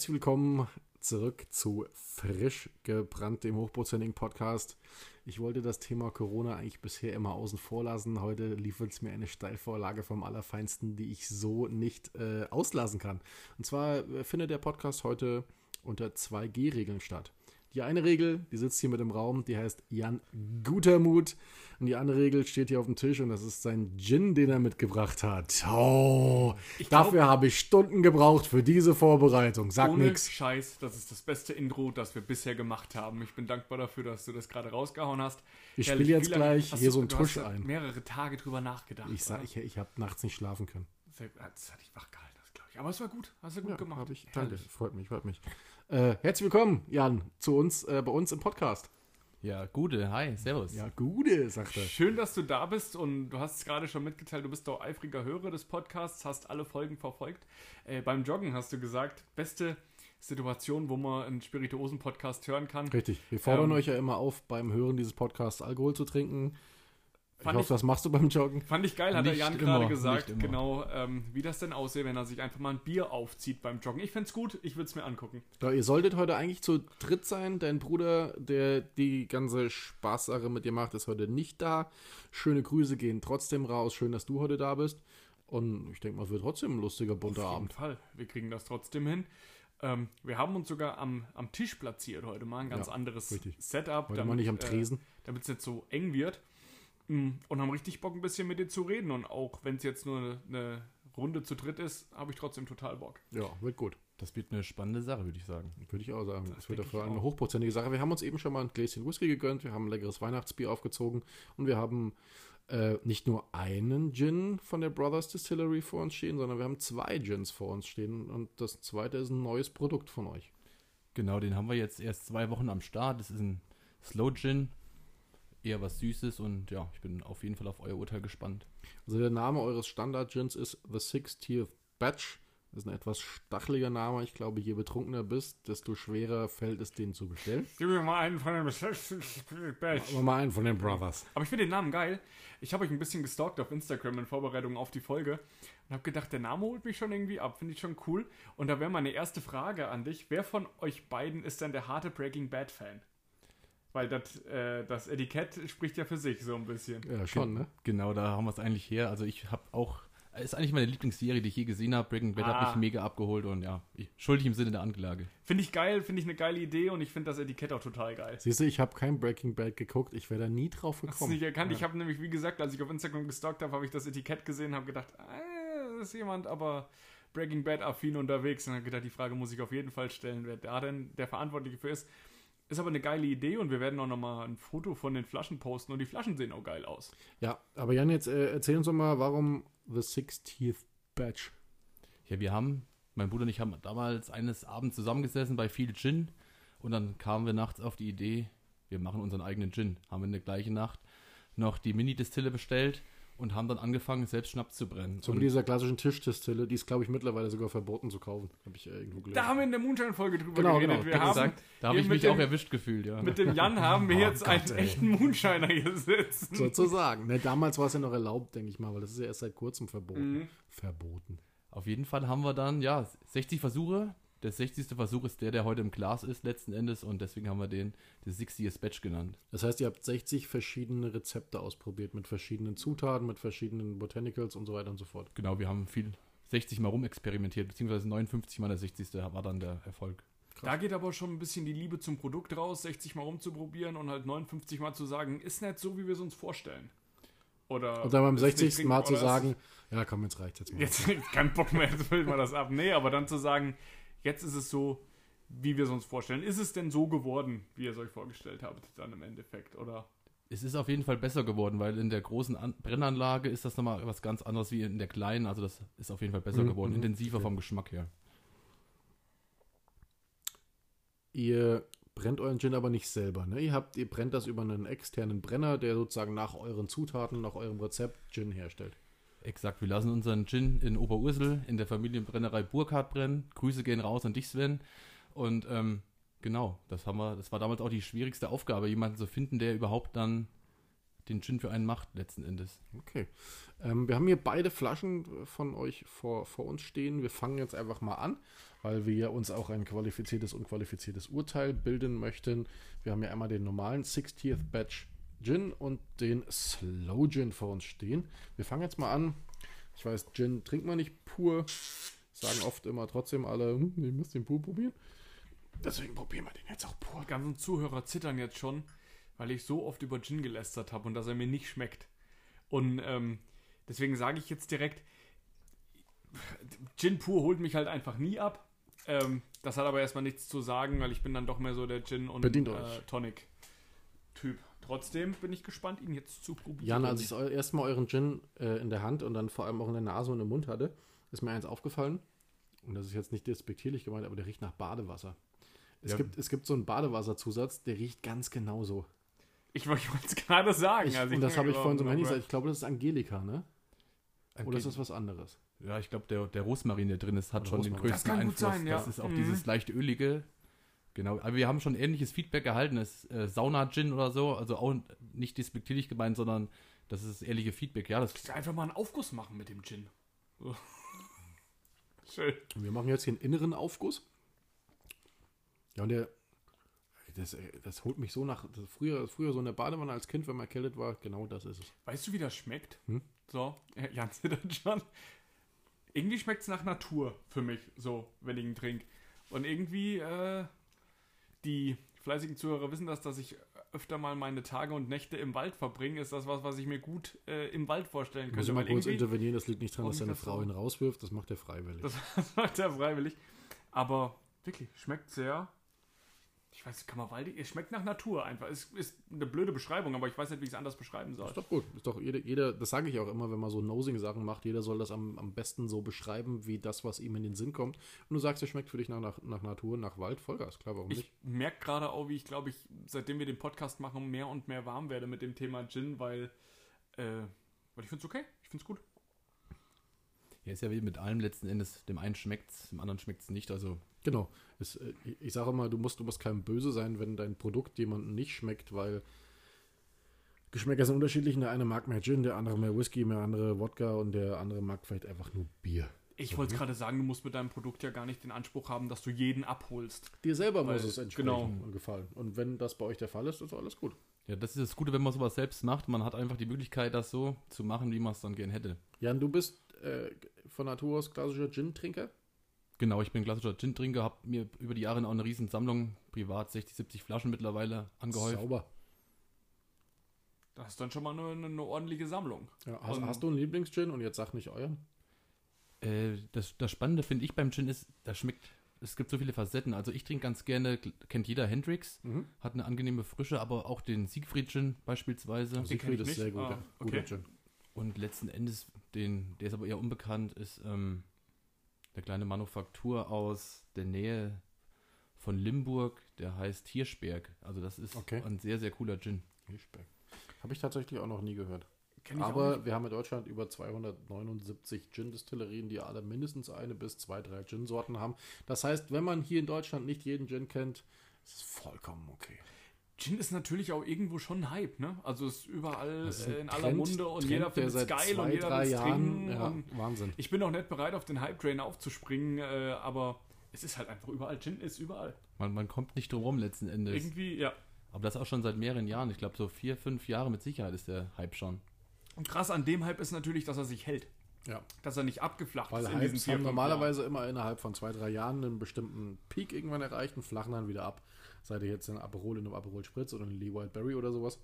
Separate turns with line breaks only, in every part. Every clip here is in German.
Herzlich willkommen zurück zu Frisch gebrannt, dem hochprozentigen Podcast. Ich wollte das Thema Corona eigentlich bisher immer außen vor lassen. Heute liefert es mir eine Steilvorlage vom Allerfeinsten, die ich so nicht äh, auslassen kann. Und zwar äh, findet der Podcast heute unter 2G-Regeln statt. Die eine Regel, die sitzt hier mit im Raum, die heißt Jan Gutermut. Und die andere Regel steht hier auf dem Tisch und das ist sein Gin, den er mitgebracht hat. Oh, dafür habe ich Stunden gebraucht für diese Vorbereitung. Sag
Ohne
nix.
Scheiß, das ist das beste Intro, das wir bisher gemacht haben. Ich bin dankbar dafür, dass du das gerade rausgehauen hast.
Ich spiele jetzt gleich hier
du-
so einen Tusch ein.
mehrere Tage drüber nachgedacht.
Ich sag, ich, ich habe nachts nicht schlafen können.
Das hat dich wach gehalten, das glaube ich. Aber es war gut. Hast du gut
Ja,
gemacht.
ich. Danke, freut mich, freut mich. Äh, herzlich willkommen, Jan, zu uns, äh, bei uns im Podcast.
Ja, gute, hi, servus.
Ja, Gude, sagt er.
Schön, dass du da bist und du hast es gerade schon mitgeteilt, du bist doch eifriger Hörer des Podcasts, hast alle Folgen verfolgt. Äh, beim Joggen hast du gesagt, beste Situation, wo man einen Spirituosen-Podcast hören kann.
Richtig. Wir fordern
Ähm,
euch ja immer auf, beim Hören dieses Podcasts Alkohol zu trinken. Ich
Fand
hoffe,
ich-
das machst du beim Joggen.
Fand ich geil, hat der
Nicht
Jan
immer,
gerade gesagt, genau, ähm, wie das denn aussehe, wenn er sich einfach mal ein Bier aufzieht beim Joggen. Ich find's gut, ich würde es mir angucken.
Ja, ihr solltet heute eigentlich zu dritt sein. Dein Bruder, der die ganze Spaßsache mit dir macht, ist heute nicht da. Schöne Grüße gehen trotzdem raus. Schön, dass du heute da bist. Und ich denke mal, es wird trotzdem ein lustiger, bunter
Auf jeden
Abend.
Fall, wir kriegen das trotzdem hin. Ähm, wir haben uns sogar am, am Tisch platziert heute mal, ein ganz
Ja,
anderes
richtig.
Setup.
Heute mal nicht am Tresen.
Äh, damit es nicht so eng wird. Mm, Und haben richtig Bock, ein bisschen mit dir zu reden. Und auch wenn es jetzt nur eine, eine Runde zu dritt ist, habe ich trotzdem total Bock.
Ja, wird gut.
Das wird eine spannende Sache, würde ich sagen.
Würde ich auch sagen. Das, wird
denke
dafür eine hochprozentige Sache. Wir haben uns eben schon mal ein Gläschen Whisky gegönnt, wir haben ein leckeres Weihnachtsbier aufgezogen und wir haben äh, nicht nur einen Gin von der Brothers Distillery vor uns stehen, sondern wir haben zwei Gins vor uns stehen und das zweite ist ein neues Produkt von euch.
Genau, den haben wir jetzt erst zwei Wochen am Start. Das ist ein Slow Gin, eher was Süßes und ja, ich bin auf jeden Fall auf euer Urteil gespannt.
Also der Name eures Standard-Gins ist The 60th Batch. Das ist ein etwas stacheliger Name. Ich glaube, je betrunkener bist, desto schwerer fällt es, den zu bestellen.
Gib mir mal einen von dem
Machen wir mal einen von den Brothers.
Aber ich finde den Namen geil. Ich habe euch ein bisschen gestalkt auf Instagram in Vorbereitung auf die Folge und habe gedacht, der Name holt mich schon irgendwie ab. Finde ich schon cool. Und da wäre meine erste Frage an dich. Wer von euch beiden ist denn der harte Breaking Bad Fan? Weil das, äh, das Etikett spricht ja für sich so ein bisschen.
Ja, schon, ne?
Genau, da haben wir es eigentlich her. Also ich habe auch, ist eigentlich meine Lieblingsserie, die ich je gesehen habe. Breaking Bad
Ah.
hat mich mega abgeholt und ja, ich, schuldig im Sinne der Anklage.
Finde ich geil, finde ich eine geile Idee und ich finde das Etikett auch total geil.
Siehst du, ich habe kein Breaking Bad geguckt. Ich wäre da nie drauf
Hast du
gekommen.
nicht erkannt? Ich habe nämlich, wie gesagt, als ich auf Instagram gestalkt habe, habe ich das Etikett gesehen, habe gedacht, äh, das ist jemand aber Breaking Bad affin unterwegs und habe gedacht, die Frage muss ich auf jeden Fall stellen, wer da denn der Verantwortliche für ist. Ist aber eine geile Idee und wir werden auch nochmal ein Foto von den Flaschen posten und die Flaschen sehen auch geil aus.
Ja, aber Jan, jetzt äh, erzähl uns doch mal, warum The 60th Batch?
Ja, wir haben, mein Bruder und ich haben damals eines Abends zusammengesessen bei viel Gin und dann kamen wir nachts auf die Idee, wir machen unseren eigenen Gin. Haben in der gleichen Nacht noch die Mini-Distille bestellt und haben dann angefangen, selbst Schnaps zu brennen.
So mit dieser klassischen Tischdistille, die ist, glaube ich, mittlerweile sogar verboten zu kaufen. Habe ich äh, irgendwo gelesen.
Da haben wir in der Moonshine-Folge drüber
Genau,
geredet.
genau.
Wir haben,
gesagt, da habe ich mich
dem-
auch erwischt gefühlt, ja.
Mit dem Jan haben wir
Oh
jetzt
Gott,
einen
ey.
echten Moonshiner hier sitzen.
Sozusagen. Ne, damals war es ja noch erlaubt, denke ich mal, weil das ist ja erst seit kurzem verboten.
Mhm.
Verboten.
Auf jeden Fall haben wir dann, ja, 60 Versuche. Der 60. Versuch ist der, der heute im Glas ist, letzten Endes. Und deswegen haben wir den the 60th Batch genannt.
Das heißt, ihr habt 60 verschiedene Rezepte ausprobiert mit verschiedenen Zutaten, mit verschiedenen Botanicals und so weiter und so fort.
Genau, wir haben viel 60 Mal rumexperimentiert, beziehungsweise 59 Mal der 60. war dann der Erfolg.
Da geht aber schon ein bisschen die Liebe zum Produkt raus, 60 Mal rumzuprobieren und halt 59 Mal zu sagen, ist nicht so, wie wir es uns vorstellen. Oder
Und dann beim
ist nicht
60. Mal zu sagen, ja komm, jetzt reicht's jetzt mal.
Jetzt kein Bock mehr, jetzt füllen wir das ab. Nee, aber dann zu sagen, jetzt ist es so, wie wir es uns vorstellen. Ist es denn so geworden, wie ihr es euch vorgestellt habt, dann im Endeffekt? Oder
Es ist auf jeden Fall besser geworden, weil in der großen An Brennanlage ist das nochmal was ganz anderes wie in der kleinen. Also das ist auf jeden Fall besser
Mhm,
geworden,
mhm,
intensiver vom Geschmack her.
Ihr brennt euren Gin aber nicht selber, ne? Ihr habt, ihr brennt das über einen externen Brenner, der sozusagen nach euren Zutaten, nach eurem Rezept Gin herstellt.
Exakt, wir lassen unseren Gin in Oberursel in der Familienbrennerei Burkhardt brennen. Grüße gehen raus an dich, Sven. Und ähm, genau, das haben wir, das war damals auch die schwierigste Aufgabe, jemanden zu finden, der überhaupt dann den Gin für einen macht, letzten Endes.
Okay. Ähm, wir haben hier beide Flaschen von euch vor, vor uns stehen. Wir fangen jetzt einfach mal an, weil wir uns auch ein qualifiziertes unqualifiziertes Urteil bilden möchten. Wir haben hier einmal den normalen 60th Batch Gin und den Slow Gin vor uns stehen. Wir fangen jetzt mal an. Ich weiß, Gin trinkt man nicht pur. Sagen oft immer trotzdem alle, hm, ihr müsst den pur probieren. Deswegen probieren wir den jetzt auch pur.
Die ganzen Zuhörer zittern jetzt schon, weil ich so oft über Gin gelästert habe und dass er mir nicht schmeckt. Und ähm, deswegen sage ich jetzt direkt, Gin pur holt mich halt einfach nie ab. Ähm, das hat aber erstmal nichts zu sagen, weil ich bin dann doch mehr so der Gin und äh. Tonic Typ. Trotzdem bin ich gespannt, ihn jetzt zu probieren.
Jan, als ich das erste Mal euren Gin äh, in der Hand und dann vor allem auch in der Nase und im Mund hatte, ist mir eins aufgefallen. Und das ist jetzt nicht despektierlich gemeint, aber der riecht nach Badewasser. Es,
Ja.
gibt, es gibt so einen Badewasserzusatz, der riecht ganz genauso.
ich wollte es gerade sagen.
Ich,
also
und das habe ich vorhin so im Handy
gesagt.
Ich glaube, das ist Angelika, ne? Oder ist das was anderes?
Ja, ich glaube, der, der Rosmarin, der drin ist, hat
Oder
schon den
Rosmarin.
größten
Das kann gut
Einfluss.
sein, ja.
Das ist auch
Mhm.
dieses leicht ölige. Genau, aber wir haben schon ähnliches Feedback erhalten. Das ist, äh, Sauna-Gin oder so, also auch nicht despektierlich gemeint, sondern das ist das ehrliche Feedback. Ja, das
Einfach mal einen Aufguss machen mit dem Gin. So. Schön.
Wir machen jetzt hier einen inneren Aufguss. Ja, und der. Das, das holt mich so nach. Das früher, früher so in der Badewanne als Kind, wenn man erkältet war, genau das ist es.
Weißt du, wie das schmeckt?
Hm?
So, äh, Jan zittert schon. Irgendwie schmeckt es nach Natur für mich, so, wenn ich ihn trinke. Und irgendwie, äh, die fleißigen Zuhörer wissen das, dass ich öfter mal meine Tage und Nächte im Wald verbringe. Ist das was, was ich mir gut äh, im Wald vorstellen
Ich muss
könnte? Weil
kurz intervenieren, das liegt nicht dran, dass
Warum
seine
das
Frau
so?
ihn rauswirft, das macht er freiwillig.
das, das macht er freiwillig. Aber wirklich, schmeckt sehr. Ich weiß, kann man waldig. Es schmeckt nach Natur einfach. Es ist eine blöde Beschreibung, aber ich weiß nicht, wie ich es anders beschreiben soll.
Ist doch gut. Ist doch jeder, jeder das sage ich auch immer, wenn man so Nosing-Sachen macht, jeder soll das am, am besten so beschreiben, wie das, was ihm in den Sinn kommt. Und du sagst, es schmeckt für dich nach, nach, nach Natur, nach Wald, Vollgas, klar, warum
Ich
nicht?
merke gerade auch, wie ich glaube ich, seitdem wir den Podcast machen, mehr und mehr warm werde mit dem Thema Gin, weil, äh, weil ich finde es okay. Ich finde es gut.
Ja, ist ja wie mit allem letzten Endes. Dem einen schmeckt es, dem anderen schmeckt es nicht. Also
Genau. Es, äh, ich- sage immer, du musst, du musst keinem böse sein, wenn dein Produkt jemandem nicht schmeckt, weil Geschmäcker sind unterschiedlich. Der eine mag mehr Gin, der andere mehr Whisky, der andere Wodka und der andere mag vielleicht einfach nur Bier.
Ich wollte
ne?
gerade sagen, du musst mit deinem Produkt ja gar nicht den Anspruch haben, dass du jeden abholst.
Dir selber
Weil-
muss es entsprechen
genau.
und gefallen. Und wenn das bei euch der Fall ist, ist alles gut.
ja, das ist das Gute, wenn man sowas selbst macht. Man hat einfach die Möglichkeit, das so zu machen, wie man es dann gern hätte.
Jan, du bist äh, von Natur aus klassischer Gin-Trinker.
Genau, ich bin klassischer Gin-Trinker, habe mir über die Jahre auch eine riesen Sammlung, privat 60, 70 Flaschen mittlerweile angehäuft.
Sauber.
Das ist dann schon mal eine, eine ordentliche Sammlung.
Ja, hast,
Und-
hast du einen Lieblings-Gin und jetzt sag nicht euren?
Äh, das, das Spannende finde ich beim Gin ist, das schmeckt, es gibt so viele Facetten. Also ich trinke ganz gerne, kennt jeder Hendrix,
Mhm.
hat eine angenehme Frische, aber auch den Siegfried Gin beispielsweise.
Den
Siegfried ist
nicht.
sehr gut.
Ah,
ja.
okay.
Guter Gin.
Und letzten Endes, den, der ist aber eher unbekannt, ist ähm, der kleine Manufaktur aus der Nähe von Limburg, der heißt Hirschberg. Also das ist
Okay.
ein sehr, sehr cooler Gin.
Hirschberg. Habe ich tatsächlich auch noch nie gehört. Aber wir haben in Deutschland über 279 Gin-Distillerien, die alle mindestens eine bis zwei, drei Gin-Sorten haben. Das heißt, wenn man hier in Deutschland nicht jeden Gin kennt, ist es vollkommen okay.
Gin ist natürlich auch irgendwo schon ein Hype, ne? Also ist überall
ist
äh, in aller
Trend-
Munde und
Trend,
jeder
der
findet es geil
zwei,
und jeder will es
Jahren,
trinken.
ja, Wahnsinn.
ich bin auch nicht bereit, auf den Hype-Train aufzuspringen, äh, aber es ist halt einfach überall. Gin ist überall.
Man, man kommt nicht drum rum letzten Endes.
Irgendwie, ja.
Aber das auch schon seit mehreren Jahren. Ich glaube, so vier, fünf Jahre mit Sicherheit ist der Hype schon.
Und krass an dem Hype ist natürlich, dass er sich hält.
Ja,
Dass er nicht abgeflacht
weil
ist in diesen
Hypes haben normalerweise immer innerhalb von zwei, drei Jahren einen bestimmten Peak irgendwann erreicht und flachen dann wieder ab. Seid ihr jetzt in Aperol, in einem Aperol Spritz oder in Lee Wildberry oder sowas.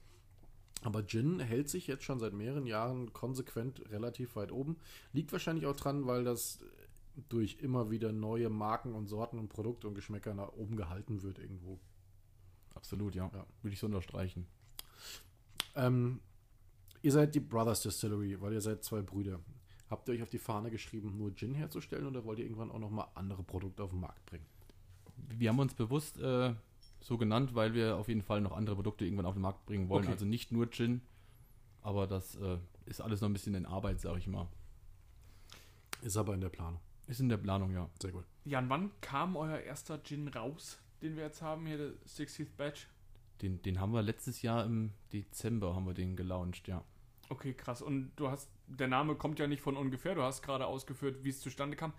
Aber Gin hält sich jetzt schon seit mehreren Jahren konsequent relativ weit oben. Liegt wahrscheinlich auch dran, weil das durch immer wieder neue Marken und Sorten und Produkte und Geschmäcker nach oben gehalten wird irgendwo.
Absolut, ja.
Ja.
Würde ich so unterstreichen.
Ähm, ihr seid die Brothers Distillery, weil ihr seid zwei Brüder. Habt ihr euch auf die Fahne geschrieben, nur Gin herzustellen oder wollt ihr irgendwann auch nochmal andere Produkte auf den Markt bringen?
Wir haben uns bewusst äh, so genannt, weil wir auf jeden Fall noch andere Produkte irgendwann auf den Markt bringen wollen.
Okay.
Also nicht nur Gin, aber das äh, ist alles noch ein bisschen in Arbeit, sag ich mal.
Ist aber in der Planung.
Ist in der Planung, ja.
Sehr gut.
Jan, wann kam euer erster Gin raus, den wir jetzt haben, hier der 60th Batch?
Den, den haben wir letztes Jahr im Dezember haben wir den gelauncht, ja.
Okay, krass. Und du hast, der Name kommt ja nicht von ungefähr, du hast gerade ausgeführt, wie es zustande kam.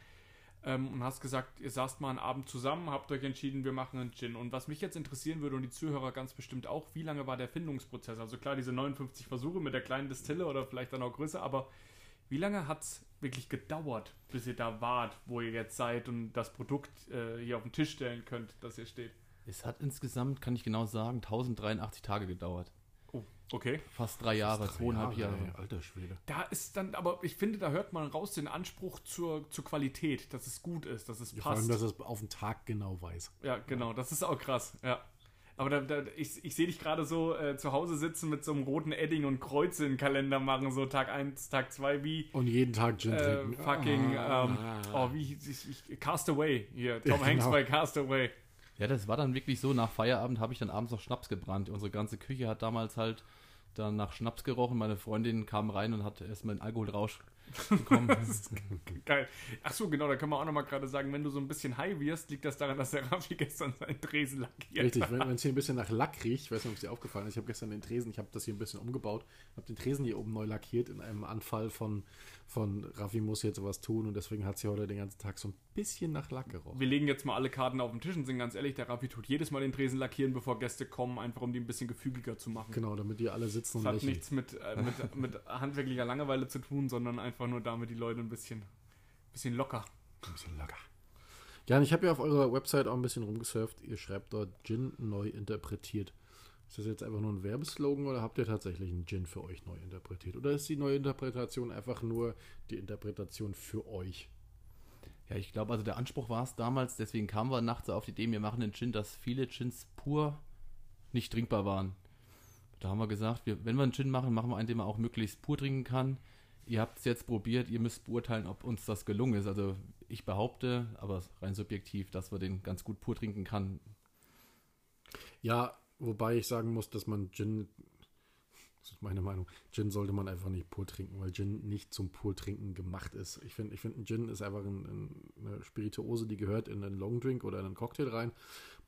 Ähm, und hast gesagt, ihr saßt mal einen Abend zusammen, habt euch entschieden, wir machen einen Gin. Und was mich jetzt interessieren würde und die Zuhörer ganz bestimmt auch, wie lange war der Findungsprozess? Also klar, diese 59 Versuche mit der kleinen Distille oder vielleicht dann auch größer, aber wie lange hat es wirklich gedauert, bis ihr da wart, wo ihr jetzt seid und das Produkt äh, hier auf den Tisch stellen könnt, das hier steht?
Es hat insgesamt, kann ich genau sagen, 1083 Tage gedauert.
Okay.
Fast drei Jahre,
Drei
zweieinhalb Jahre.
ey, Alter Schwede.
Da ist dann, aber ich finde, da hört man raus den Anspruch zur, zur Qualität, dass es gut ist, dass es
Ja, vor allem,
passt.
dass es auf den Tag genau weiß.
Ja, genau, das ist auch krass, ja. Aber da, da, ich, ich sehe dich gerade so äh, zu Hause sitzen mit so einem roten Edding und Kreuze in den Kalender machen, so Tag 1, Tag 2, wie
Und jeden Tag Gin
äh,
trinken.
fucking,
Ah.
ähm, oh, wie, ich, ich, Castaway hier, Tom
Ja,
Hanks
genau.
bei Castaway.
Ja, das war dann wirklich so, nach Feierabend habe ich dann abends noch Schnaps gebrannt. Unsere ganze Küche hat damals halt dann nach Schnaps gerochen. Meine Freundin kam rein und hat erstmal einen Alkoholrausch bekommen.
Geil. Ach so, genau, da können wir auch nochmal gerade sagen, wenn du so ein bisschen high wirst, liegt das daran, dass der Raffi gestern seinen Tresen lackiert
Richtig,
hat.
wenn es hier ein bisschen nach Lack riecht, ich weiß nicht, ob es dir aufgefallen ist, ich habe gestern den Tresen, ich habe das hier ein bisschen umgebaut, habe den Tresen hier oben neu lackiert in einem Anfall von, von Raffi muss jetzt was tun und deswegen hat sie heute den ganzen Tag so ein bisschen nach Lack gerochen.
Wir legen jetzt mal alle Karten auf den Tisch und sind ganz ehrlich, der Raffi tut jedes Mal den Tresen lackieren, bevor Gäste kommen, einfach um die ein bisschen gefügiger zu machen.
Genau, damit die alle sitzen
Das
und
hat
lächeln.
nichts mit, äh, mit, mit handwerklicher Langeweile zu tun, sondern einfach nur damit die Leute ein bisschen, bisschen locker.
Ein bisschen locker. Ja, und ich habe ja auf eurer Website auch ein bisschen rumgesurft. Ihr schreibt dort Gin neu interpretiert. Ist das jetzt einfach nur ein Werbeslogan oder habt ihr tatsächlich einen Gin für euch neu interpretiert? Oder ist die neue Interpretation einfach nur die Interpretation für euch?
Ja, ich glaube, also der Anspruch war es damals, deswegen kamen wir nachts auf die Idee, wir machen einen Gin, dass viele Gins pur nicht trinkbar waren. Da haben wir gesagt, wir, wenn wir einen Gin machen, machen wir einen, den man auch möglichst pur trinken kann. Ihr habt es jetzt probiert, ihr müsst beurteilen, ob uns das gelungen ist. Also ich behaupte, aber rein subjektiv, dass wir den ganz gut pur trinken kann.
Ja, wobei ich sagen muss, dass man Gin, das ist meine Meinung, Gin sollte man einfach nicht pur trinken, weil Gin nicht zum pur trinken gemacht ist. Ich finde, ich find, ein Gin ist einfach ein, ein, eine Spirituose, die gehört in einen Longdrink oder in einen Cocktail rein.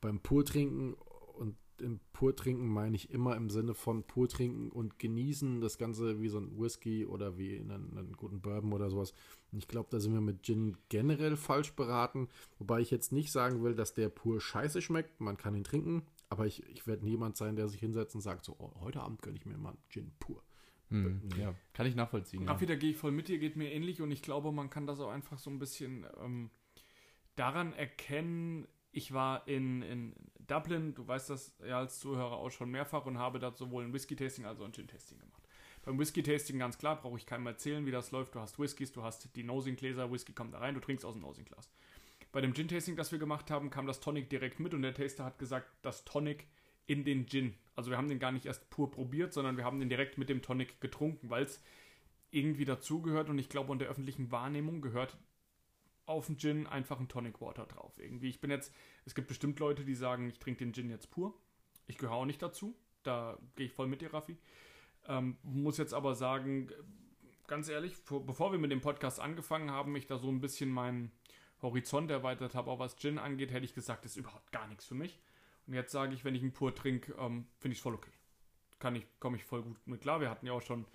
Beim pur trinken und im pur trinken meine ich immer im Sinne von pur trinken und genießen das Ganze wie so ein Whisky oder wie in einen, einen guten Bourbon oder sowas. Und ich glaube, da sind wir mit Gin generell falsch beraten. Wobei ich jetzt nicht sagen will, dass der pur scheiße schmeckt. Man kann ihn trinken, aber ich, ich werde niemand sein, der sich hinsetzt und sagt, so, oh, heute Abend gönne ich mir mal einen Gin pur.
Hm, ja, kann ich nachvollziehen. Ja.
Raffi, da gehe ich voll mit dir, geht mir ähnlich und ich glaube, man kann das auch einfach so ein bisschen ähm, daran erkennen. Ich war in, in Dublin, du weißt das ja als Zuhörer auch schon mehrfach und habe dort sowohl ein Whisky-Tasting als auch ein Gin-Tasting gemacht. Beim Whisky-Tasting ganz klar, brauche ich keinem erzählen, wie das läuft. Du hast Whiskys, du hast die Nosing-Gläser, Whisky kommt da rein, du trinkst aus dem Nosing-Glas. Bei dem Gin-Tasting, das wir gemacht haben, kam das Tonic direkt mit und der Taster hat gesagt, das Tonic in den Gin. Also wir haben den gar nicht erst pur probiert, sondern wir haben den direkt mit dem Tonic getrunken, weil es irgendwie dazugehört und ich glaube, unter der öffentlichen Wahrnehmung gehört auf den Gin einfach ein Tonic Water drauf. Irgendwie, ich bin jetzt, es gibt bestimmt Leute, die sagen, ich trinke den Gin jetzt pur. Ich gehöre auch nicht dazu. Da gehe ich voll mit dir, Raffi. Ähm, muss jetzt aber sagen, ganz ehrlich, vor, bevor wir mit dem Podcast angefangen haben, ich da so ein bisschen meinen Horizont erweitert habe, auch was Gin angeht, hätte ich gesagt, das ist überhaupt gar nichts für mich. Und jetzt sage ich, wenn ich ihn pur trinke, ähm, finde ich es voll okay. Kann ich, komme ich voll gut mit klar. Wir hatten ja auch schon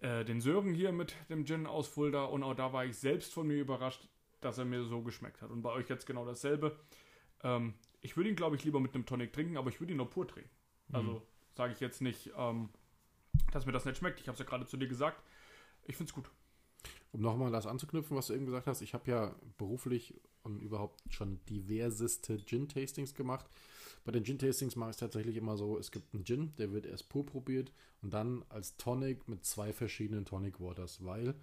äh, den Sören hier mit dem Gin aus Fulda und auch da war ich selbst von mir überrascht, dass er mir so geschmeckt hat. Und bei euch jetzt genau dasselbe. Ähm, ich würde ihn, glaube ich, lieber mit einem Tonic trinken, aber ich würde ihn nur pur trinken. Also sage ich jetzt nicht, ähm, dass mir das nicht schmeckt. Ich habe es ja gerade zu dir gesagt. Ich finde es gut.
Um nochmal das anzuknüpfen, was du eben gesagt hast, ich habe ja beruflich und überhaupt schon diverseste Gin-Tastings gemacht. Bei den Gin-Tastings mache ich es tatsächlich immer so, es gibt einen Gin, der wird erst pur probiert und dann als Tonic mit zwei verschiedenen Tonic Waters, weil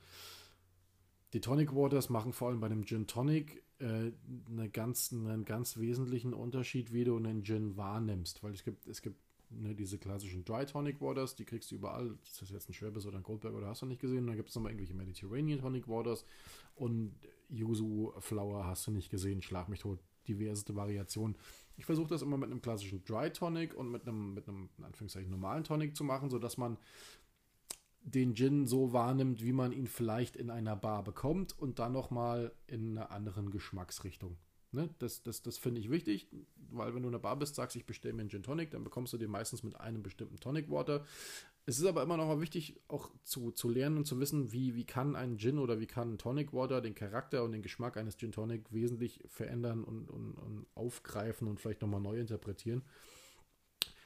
die Tonic Waters machen vor allem bei dem Gin Tonic äh, eine ganz, einen ganz wesentlichen Unterschied, wie du einen Gin wahrnimmst, weil es gibt, es gibt ne, diese klassischen Dry Tonic Waters, die kriegst du überall. Das ist jetzt ein Schwäbes oder ein Goldberg oder hast du nicht gesehen. Und dann gibt es nochmal irgendwelche Mediterranean Tonic Waters und Yuzu Flower hast du nicht gesehen. Schlag mich tot. Diverseste Variationen. Ich versuche das immer mit einem klassischen Dry Tonic und mit einem, mit einem, in Anführungszeichen, normalen Tonic zu machen, sodass man den Gin so wahrnimmt, wie man ihn vielleicht in einer Bar bekommt und dann nochmal in einer anderen Geschmacksrichtung. Ne? Das, das, das finde ich wichtig, weil wenn du in der Bar bist, sagst, ich bestelle mir einen Gin Tonic, dann bekommst du den meistens mit einem bestimmten Tonic Water. Es ist aber immer noch mal wichtig, auch zu, zu lernen und zu wissen, wie, wie kann ein Gin oder wie kann ein Tonic Water den Charakter und den Geschmack eines Gin Tonic wesentlich verändern und, und, und aufgreifen und vielleicht nochmal neu interpretieren.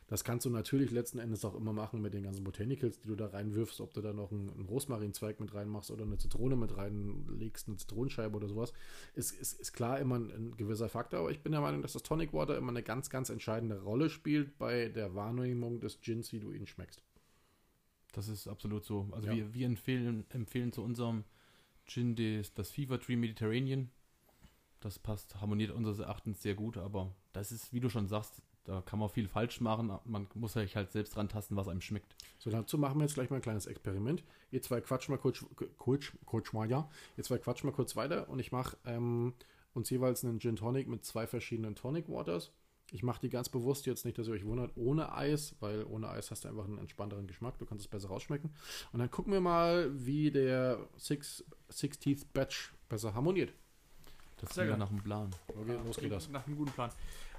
Das kannst du natürlich letzten Endes auch immer machen mit den ganzen Botanicals, die du da reinwirfst, ob du da noch einen, einen Rosmarinzweig mit reinmachst oder eine Zitrone mit reinlegst, eine Zitronenscheibe oder sowas. Ist, ist, ist klar immer ein, ein, gewisser Faktor, aber ich bin der Meinung, dass das Tonic Water immer eine ganz, ganz entscheidende Rolle spielt bei der Wahrnehmung des Gins, wie du ihn schmeckst.
Das ist absolut so. Also
Ja.
wir, wir empfehlen, empfehlen zu unserem Gin des, das Fever Tree Mediterranean. Das passt, harmoniert unseres Erachtens sehr gut, aber das ist, wie du schon sagst, da kann man viel falsch machen. Man muss sich halt selbst dran tasten, was einem schmeckt.
So, dazu machen wir jetzt gleich mal ein kleines Experiment. Ihr zwei quatschen mal kurz, kurz, kurz mal, ja. Ihr zwei quatschen mal kurz weiter und ich mache ähm, uns jeweils einen Gin Tonic mit zwei verschiedenen Tonic Waters. Ich mache die ganz bewusst jetzt nicht, dass ihr euch wundert, ohne Eis, weil ohne Eis hast du einfach einen entspannteren Geschmack. Du kannst es besser rausschmecken. Und dann gucken wir mal, wie der Six, Six Teeth Batch besser harmoniert.
Das ist ja nach dem Plan.
Okay, los geht das.
Nach einem guten Plan.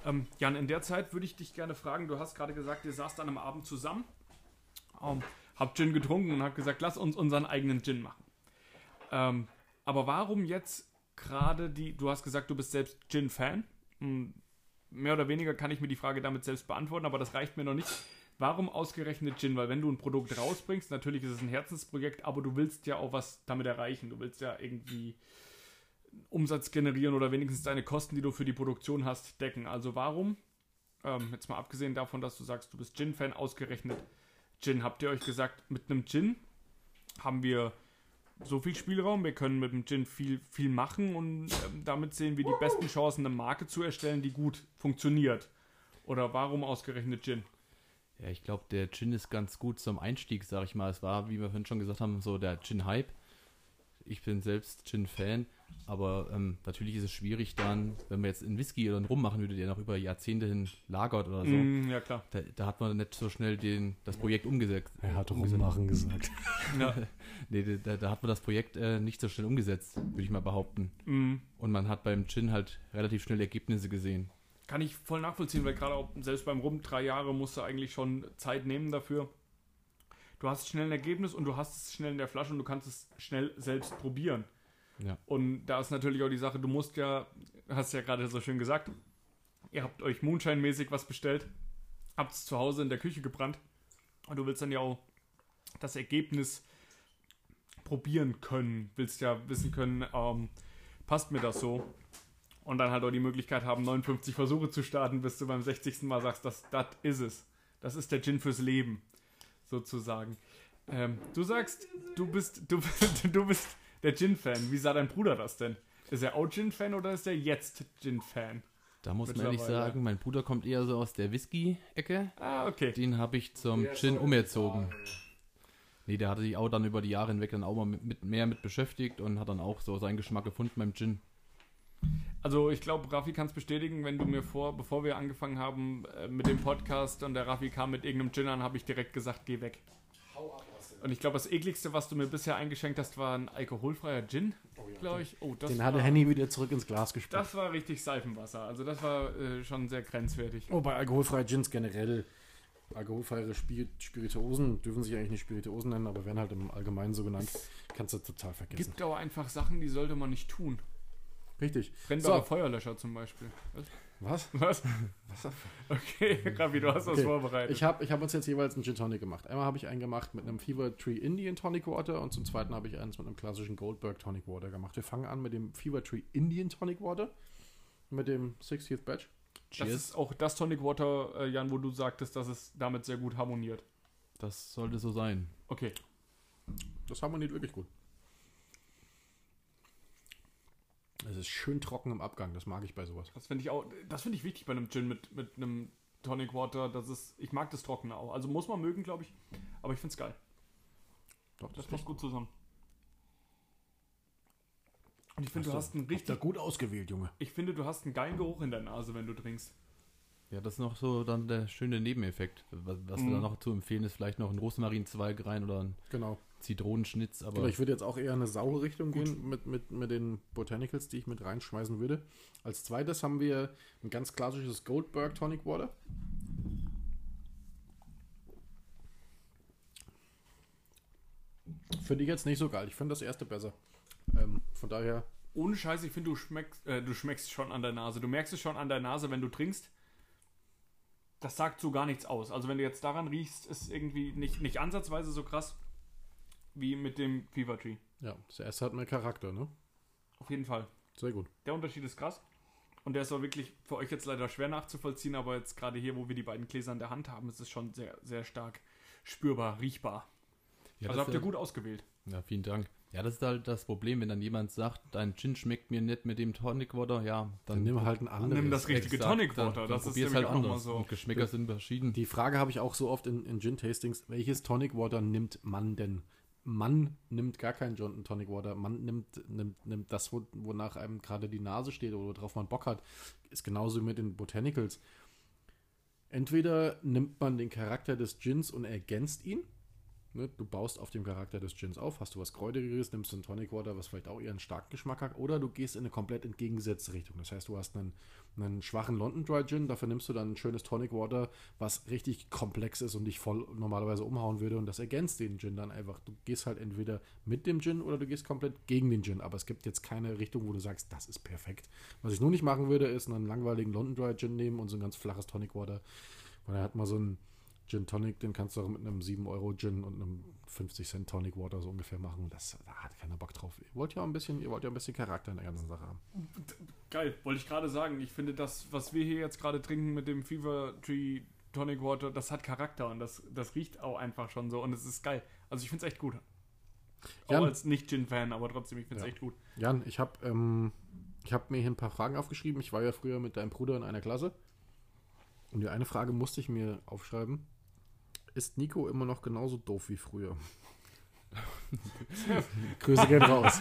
Ähm, Jan, in der Zeit würde ich dich gerne fragen, du hast gerade gesagt, ihr saßt dann am Abend zusammen, ähm, habt Gin getrunken und habt gesagt, lass uns unseren eigenen Gin machen. Ähm, aber warum jetzt gerade die, du hast gesagt, du bist selbst Gin-Fan. Hm, Mehr oder weniger kann ich mir die Frage damit selbst beantworten, aber das reicht mir noch nicht. Warum ausgerechnet Gin? Weil wenn du ein Produkt rausbringst, natürlich ist es ein Herzensprojekt, aber du willst ja auch was damit erreichen. Du willst ja irgendwie Umsatz generieren oder wenigstens deine Kosten, die du für die Produktion hast, decken. Also warum, ähm, jetzt mal abgesehen davon, dass du sagst, du bist Gin-Fan, ausgerechnet Gin. Habt ihr euch gesagt, mit einem Gin haben wir so viel Spielraum, wir können mit dem Gin viel, viel machen und ähm, damit sehen wir die besten Chancen, eine Marke zu erstellen, die gut funktioniert. Oder warum ausgerechnet Gin?
Ja, ich glaube, der Gin ist ganz gut zum Einstieg, sag ich mal. Es war, wie wir vorhin schon gesagt haben, so der Gin-Hype. Ich bin selbst Gin-Fan, aber ähm, natürlich ist es schwierig dann, wenn man jetzt einen Whisky oder einen Rum machen würde, der noch über Jahrzehnte hin lagert oder so.
Mm, ja, klar.
Da, da hat man nicht so schnell den, das Projekt umgesetzt.
Er hat
umgesetzt.
rummachen gesagt.
Ja.
Nee, da, da hat man das Projekt äh, nicht so schnell umgesetzt, würde ich mal behaupten.
Mm,
Und man hat beim Gin halt relativ schnell Ergebnisse gesehen.
Kann ich voll nachvollziehen, weil gerade auch selbst beim Rum drei Jahre musst du eigentlich schon Zeit nehmen dafür. Du hast schnell ein Ergebnis und du hast es schnell in der Flasche und du kannst es schnell selbst probieren.
Ja.
Und da ist natürlich auch die Sache, du musst ja, hast ja gerade so schön gesagt, ihr habt euch Moonshine-mäßig was bestellt, habt es zu Hause in der Küche gebrannt und du willst dann ja auch das Ergebnis probieren können, willst ja wissen können, ähm, passt mir das so? Und dann halt auch die Möglichkeit haben, 59 Versuche zu starten, bis du beim 60. Mal sagst, das, das ist es. Das ist der Gin fürs Leben, sozusagen. Ähm, du sagst, du bist, du, du bist der Gin-Fan. Wie sah dein Bruder das denn? Ist er auch Gin-Fan oder ist er jetzt Gin-Fan?
Da muss man ehrlich sagen, mein Bruder kommt eher so aus der Whisky-Ecke.
Ah, okay.
Den habe ich zum Gin umerzogen. Nee, der hatte sich auch dann über die Jahre hinweg dann auch mal mit, mit mehr mit beschäftigt und hat dann auch so seinen Geschmack gefunden beim Gin.
Also ich glaube, Raffi kann es bestätigen, wenn du mir vor, bevor wir angefangen haben äh, mit dem Podcast und der Raffi kam mit irgendeinem Gin an, habe ich direkt gesagt, geh weg. Und ich glaube, das ekligste, was du mir bisher eingeschenkt hast, war ein alkoholfreier Gin, glaube ich. Oh,
Den
war,
hatte Henny wieder zurück ins Glas gespült.
Das war richtig Seifenwasser. Also das war äh, schon sehr grenzwertig.
Oh, bei alkoholfreien Gins generell. Alkoholfreie Spir Spirituosen dürfen sich eigentlich nicht Spirituosen nennen, aber werden halt im Allgemeinen so genannt. Kannst du total vergessen.
gibt aber einfach Sachen, die sollte man nicht tun.
Richtig.
Brennbare
So.
Feuerlöscher zum Beispiel. Was?
Was?
Was? Okay, Raffi, du hast was
Okay.
vorbereitet.
Ich habe ich hab uns jetzt jeweils einen Gin Tonic gemacht. Einmal habe ich einen gemacht mit einem Fever Tree Indian Tonic Water und zum zweiten habe ich eins mit einem klassischen Goldberg Tonic Water gemacht. Wir fangen an mit dem Fever Tree Indian Tonic Water mit dem 60th Batch.
das ist auch das Tonic Water, äh, Jan, wo du sagtest, dass es damit sehr gut harmoniert.
Das sollte so sein.
Okay.
Das harmoniert wirklich gut. Es ist schön trocken im Abgang, das mag ich bei sowas.
Das finde ich auch, das finde ich wichtig bei einem Gin mit, mit einem Tonic Water, das ist, ich mag das Trockene auch. Also muss man mögen, glaube ich. Aber ich finde es geil.
Doch,
Das passt gut zusammen. Und ich finde, du hast einen richtig,
gut ausgewählt, Junge.
ich finde, du hast einen geilen Geruch in der Nase, wenn du trinkst.
Ja, das ist noch so dann der schöne Nebeneffekt. Was, was
Mhm.
da noch zu empfehlen ist, vielleicht noch ein Rosmarinzweig rein oder ein
Genau.
Zitronenschnitz, aber
Aber ich würde jetzt auch eher in eine saure Richtung gehen mit, mit, mit den Botanicals, die ich mit reinschmeißen würde. Als zweites haben wir ein ganz klassisches Goldberg Tonic Water. Finde ich jetzt nicht so geil. Ich finde das erste besser. Ähm, von daher,
Ohne Scheiß, ich finde, du schmeckst, äh, du schmeckst schon an der Nase. Du merkst es schon an der Nase, wenn du trinkst. Das sagt so gar nichts aus. Also wenn du jetzt daran riechst, ist irgendwie nicht, nicht ansatzweise so krass wie mit dem Fever Tree.
ja, das erste hat mehr Charakter, ne?
Auf jeden Fall.
Sehr gut.
Der Unterschied ist krass. Und der ist auch wirklich für euch jetzt leider schwer nachzuvollziehen, aber jetzt gerade hier, wo wir die beiden Gläser in der Hand haben, ist es schon sehr, sehr stark spürbar, riechbar.
ja,
also habt ihr gut ausgewählt.
Ja, vielen Dank. Ja, das ist halt das Problem, wenn dann jemand sagt, dein Gin schmeckt mir nicht mit dem Tonic Water, ja,
Dann
dann,
nimm halt ein anderes.
Nimm das richtige
Exakt,
Tonic
dann-
Water.
dann
Das ist nämlich
halt
auch nochmal
anders.
so.
Und Geschmäcker sind verschieden.
Die Frage habe ich auch so oft in, in Gin-Tastings. Welches Tonic Water nimmt man denn? Man nimmt gar keinen John Tonic Water. Man nimmt, nimmt, nimmt das, wo, wonach einem gerade die Nase steht oder worauf man Bock hat. Ist genauso mit den Botanicals. Entweder nimmt man den Charakter des Gins und ergänzt ihn. Ne, du baust auf dem Charakter des Gins auf, hast du was Kräuteriges, nimmst einen Tonic Water, was vielleicht auch eher einen starken Geschmack hat, oder du gehst in eine komplett entgegengesetzte Richtung. Das heißt, du hast einen, einen schwachen London Dry Gin, dafür nimmst du dann ein schönes Tonic Water, was richtig komplex ist und dich voll normalerweise umhauen würde und das ergänzt den Gin dann einfach. Du gehst halt entweder mit dem Gin oder du gehst komplett gegen den Gin, aber es gibt jetzt keine Richtung, wo du sagst, das ist perfekt. Was ich nur nicht machen würde, ist einen langweiligen London Dry Gin nehmen und so ein ganz flaches Tonic Water. Und er hat mal so einen Gin Tonic, den kannst du auch mit einem 7 Euro Gin und einem 50 Cent Tonic Water so ungefähr machen. Das, da hat keiner Bock drauf. Ihr wollt ja auch ein bisschen, ihr wollt ja ein bisschen Charakter in der ganzen Sache haben.
Geil, wollte ich gerade sagen. Ich finde, das, was wir hier jetzt gerade trinken mit dem Fever Tree Tonic Water, das hat Charakter und das, das riecht auch einfach schon so und es ist geil. Also ich finde es echt gut. Auch
Jan.
als Nicht-Gin-Fan, aber trotzdem, ich finde es
Ja.
echt gut.
Jan, ich habe ähm, ich hab mir hier ein paar Fragen aufgeschrieben. Ich war ja früher mit deinem Bruder in einer Klasse. Und die eine Frage musste ich mir aufschreiben. Ist Nico immer noch genauso doof wie früher? Grüße gehen raus.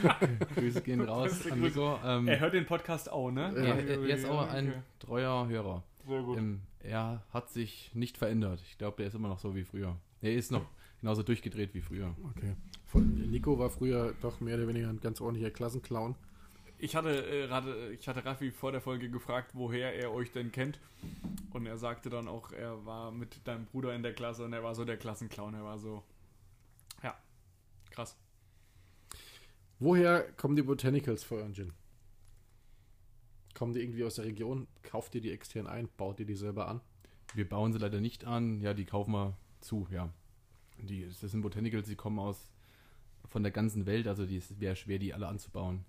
Grüße gehen raus an
Grüße.
Nico. Ähm,
Er hört den Podcast auch, ne?
Ja,
er, er ist auch ein
Okay.
treuer Hörer.
Sehr gut.
Ähm, er hat sich nicht verändert. Ich glaube, der ist immer noch so wie früher. Er ist noch genauso durchgedreht wie früher.
Okay. Von, Nico war früher doch mehr oder weniger ein ganz ordentlicher Klassenclown.
Ich hatte äh, gerade, ich hatte Raffi vor der Folge gefragt, woher er euch denn kennt. Und er sagte dann auch, er war mit deinem Bruder in der Klasse und er war so der Klassenclown. Er war so. Ja. Krass.
Woher kommen die Botanicals für euren Gin? Kommen die irgendwie aus der Region? Kauft ihr die extern ein? Baut ihr die selber an?
Wir bauen sie leider nicht an. Ja, die kaufen wir zu, ja. Die, das sind Botanicals, die kommen aus von der ganzen Welt, also die es wäre schwer, die alle anzubauen.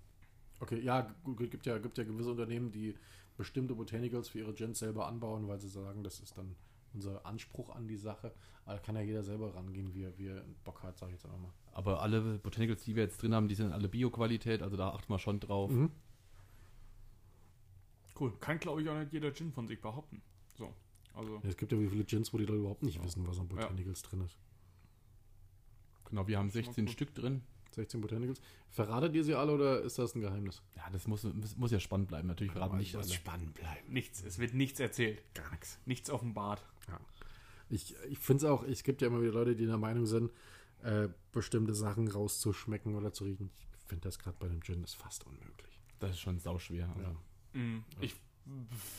Okay, ja, gibt ja, gibt ja gewisse Unternehmen, die bestimmte Botanicals für ihre Gins selber anbauen, weil sie sagen, das ist dann unser Anspruch an die Sache. Aber da kann ja jeder selber rangehen, wie er, wie er Bock hat, sag ich jetzt einfach mal.
Aber alle Botanicals, die wir jetzt drin haben, die sind alle Bio-Qualität, also da achten wir schon drauf.
Mhm.
Cool. Kann, glaube ich, auch nicht jeder Gin von sich behaupten. So. Also.
Es gibt ja wie viele Gins, wo die Leute überhaupt nicht wissen, was an Botanicals drin ist.
Genau, wir haben
Das ist
16
gut.
Stück drin.
16 Botanicals. Verratet ihr sie alle oder ist das ein Geheimnis?
Ja, das muss, muss, muss ja spannend bleiben. Natürlich verraten nicht alle.
spannend bleiben.
Nichts. Es wird nichts erzählt.
Gar nichts.
Nichts offenbart.
Ich, ich finde es auch, es gibt ja immer wieder Leute, die der Meinung sind, äh, bestimmte Sachen rauszuschmecken oder zu riechen. Ich finde das gerade bei dem Gin ist fast unmöglich.
Das ist schon sauschwer. Also.
Ja.
Mm, Ich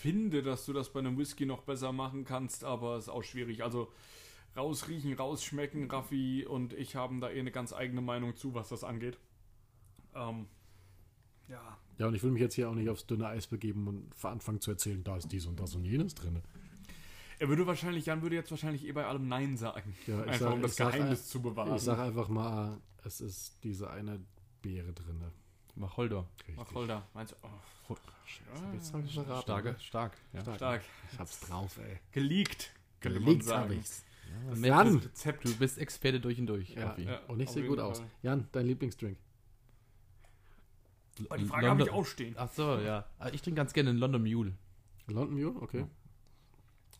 finde, dass du das bei einem Whisky noch besser machen kannst, aber es ist auch schwierig. Also rausriechen, rausschmecken, Raffi und ich haben da eh eine ganz eigene Meinung zu, was das angeht. Ähm, ja.
Ja, und ich will mich jetzt hier auch nicht aufs dünne Eis begeben und anfangen zu erzählen, da ist dies und das und jenes drin.
Er würde wahrscheinlich, Jan würde jetzt wahrscheinlich eh bei allem Nein sagen.
Ja, ich
Einfach
sag-
um das
ich sag-
Geheimnis zu bewahren.
Ich sage einfach mal, es ist diese eine Beere drin.
Wacholder.
Ach, Holder, meinst du? Oh,
Jetzt habe ich verraten.
Stark,
ne?
stark. Ja.
Stark.
stark.
Ich hab's drauf, ey.
Geleakt,
Geleakt
sagen.
hab ich's.
Ja,
Jan!
Rezept.
Du bist Experte durch und durch.
Ja,
ja.
Und ich sehe gut aus.
Fall.
Jan, dein Lieblingsdrink.
Aber die Frage habe ich auch stehen.
Ach so, ja. Ah, Ich trinke ganz gerne einen London Mule.
London Mule, okay.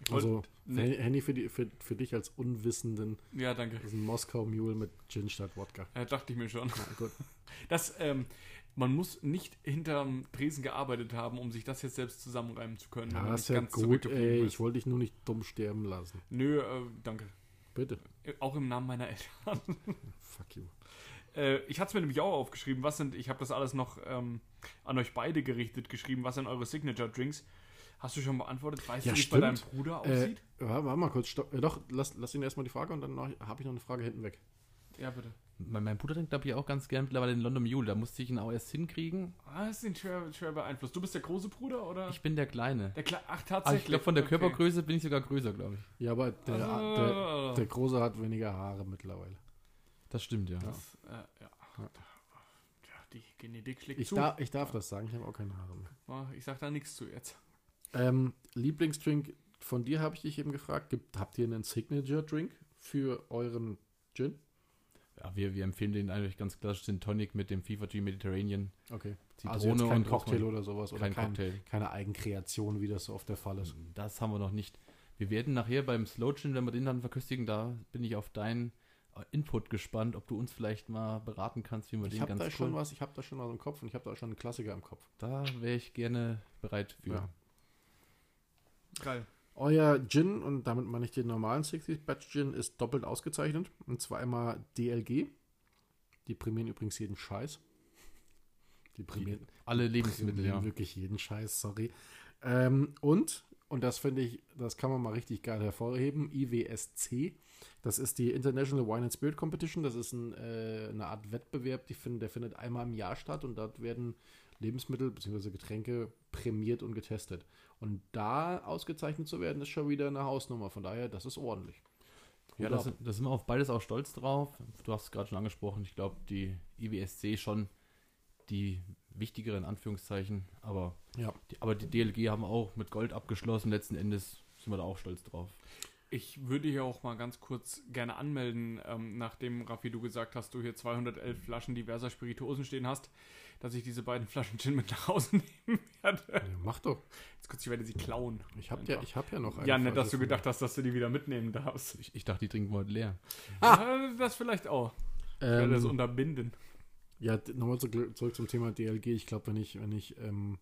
wollt-
Also,
nee.
Henny für, die, für, für dich als Unwissenden
Ja, danke.
ist ein Moskau Mule mit Gin statt Wodka.
Ja, dachte ich mir schon.
Ja, gut.
Das, ähm, man muss nicht hinterm Tresen gearbeitet haben, um sich das jetzt selbst zusammenreimen zu können.
Ja, ist ja
ganz
gut, ey. Ich wollte dich nur nicht dumm sterben lassen.
Nö, äh, danke.
Bitte.
Äh, Auch im Namen meiner Eltern.
Fuck you.
Äh, ich hatte es mir nämlich auch aufgeschrieben, was sind, ich habe das alles noch ähm, an euch beide gerichtet geschrieben, was sind eure Signature Drinks? Hast du schon beantwortet? Weißt
Ja,
du, wie es bei deinem. Bruder
Äh,
aussieht?
warte warte mal kurz. Stopp. Äh, doch, lass, lass ihn erstmal die Frage und dann habe ich noch eine Frage hinten weg.
Ja, bitte.
Mein, mein Bruder trinkt, glaube ich, auch ganz gern mittlerweile den London Mule. Da musste ich ihn auch erst hinkriegen.
Ah, das ist ihn schwer, schwer beeinflusst. Du bist der große Bruder oder?
Ich bin der Kleine.
der Kle Ach,
Aber
tatsächlich.
ich glaube, von der
Okay.
Körpergröße bin ich sogar größer, glaube ich.
Ja, aber der,
Ah.
der, der Große hat weniger Haare mittlerweile.
Das stimmt, ja.
Das, äh, ja.
Ja.
ja. Die Genetik schlägt
Ich,
zu.
da, ich darf das sagen, ich habe auch keine Haare mehr.
Ah, Ich sag da nichts zu jetzt.
Ähm, Lieblingsdrink von dir habe ich dich eben gefragt. Gibt, habt ihr einen Signature-Drink für euren Gin?
Ja wir, wir empfehlen den eigentlich ganz klassisch den Tonic mit dem FIFA G Mediterranean.
Okay.
Zitrone
also jetzt kein
und
Cocktail
Rosmarin.
oder sowas. Oder
Kein
kein,
Cocktail.
keine Eigenkreation, wie das so oft der Fall ist.
Das haben wir noch nicht. Wir werden nachher beim Slow Gin, wenn wir den dann verköstigen, da bin ich auf deinen äh, Input gespannt, ob du uns vielleicht mal beraten kannst, wie wir
Ich
den
habe
ganz
da
cool...
schon was, ich habe da schon was im Kopf und ich habe da auch schon einen Klassiker im Kopf.
Da wäre ich gerne bereit für.
Ja.
Geil.
Euer Gin, und damit meine ich den normalen 60 Batch Gin, ist doppelt ausgezeichnet. Und zwar einmal DLG. Die prämieren übrigens jeden Scheiß. Die prämieren,
Alle Lebensmittel,
prämieren
ja.
wirklich jeden Scheiß, sorry. Ähm, und, und das finde ich, das kann man mal richtig geil hervorheben, IWSC. Das ist die International Wine and Spirit Competition. Das ist ein, äh, eine Art Wettbewerb, die find, der findet einmal im Jahr statt und dort werden Lebensmittel bzw. Getränke prämiert und getestet. Und da ausgezeichnet zu werden, ist schon wieder eine Hausnummer. Von daher, das ist ordentlich.
Ja, da sind, sind wir auf beides auch stolz drauf. Du hast es gerade schon angesprochen. Ich glaube, die IWSC schon die wichtigere in Anführungszeichen. Aber
ja.
die, aber die DLG haben auch mit Gold abgeschlossen. Letzten Endes sind wir da auch stolz drauf.
Ich würde hier auch mal ganz kurz gerne anmelden, ähm, nachdem, Raffi, du gesagt hast, du hier 211 Flaschen diverser Spirituosen stehen hast, dass ich diese beiden Flaschen Gin mit nach Hause nehmen werde.
ja, mach doch.
Jetzt kurz, ich werde sie klauen.
Ich habe ja, ich hab ja noch eine.
Ja, nicht,
Flasche
dass du gedacht hast, dass du die wieder mitnehmen darfst.
Ich, ich dachte, die trinken wir heute leer.
Ja, das vielleicht auch. Ich werde das
Ähm,
unterbinden.
ja, nochmal zu, zurück zum Thema DLG. Ich glaube, wenn ich, wenn ich, ähm,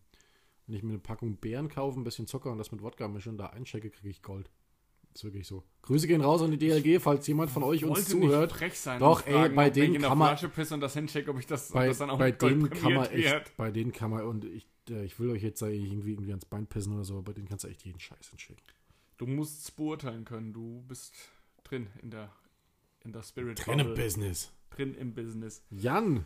wenn ich mir eine Packung Beeren kaufe, ein bisschen Zucker und das mit Wodka mische und da einchecke, kriege ich Gold. Ist wirklich so. Grüße gehen raus an die DLG, falls jemand von euch uns zuhört.
sein
Doch, ey,
fragen,
bei denen kann man-
und das hincheck, ob ich das,
Bei,
das dann auch
bei denen kann man echt,
wird.
bei denen kann man, und ich, äh, ich will euch jetzt irgendwie, irgendwie ans Bein pissen oder so, aber bei denen kannst du echt jeden Scheiß hinschicken.
Du musst es beurteilen können. Du bist drin in der, in der Spirit Bubble.
Business.
Drin im Business.
Jan,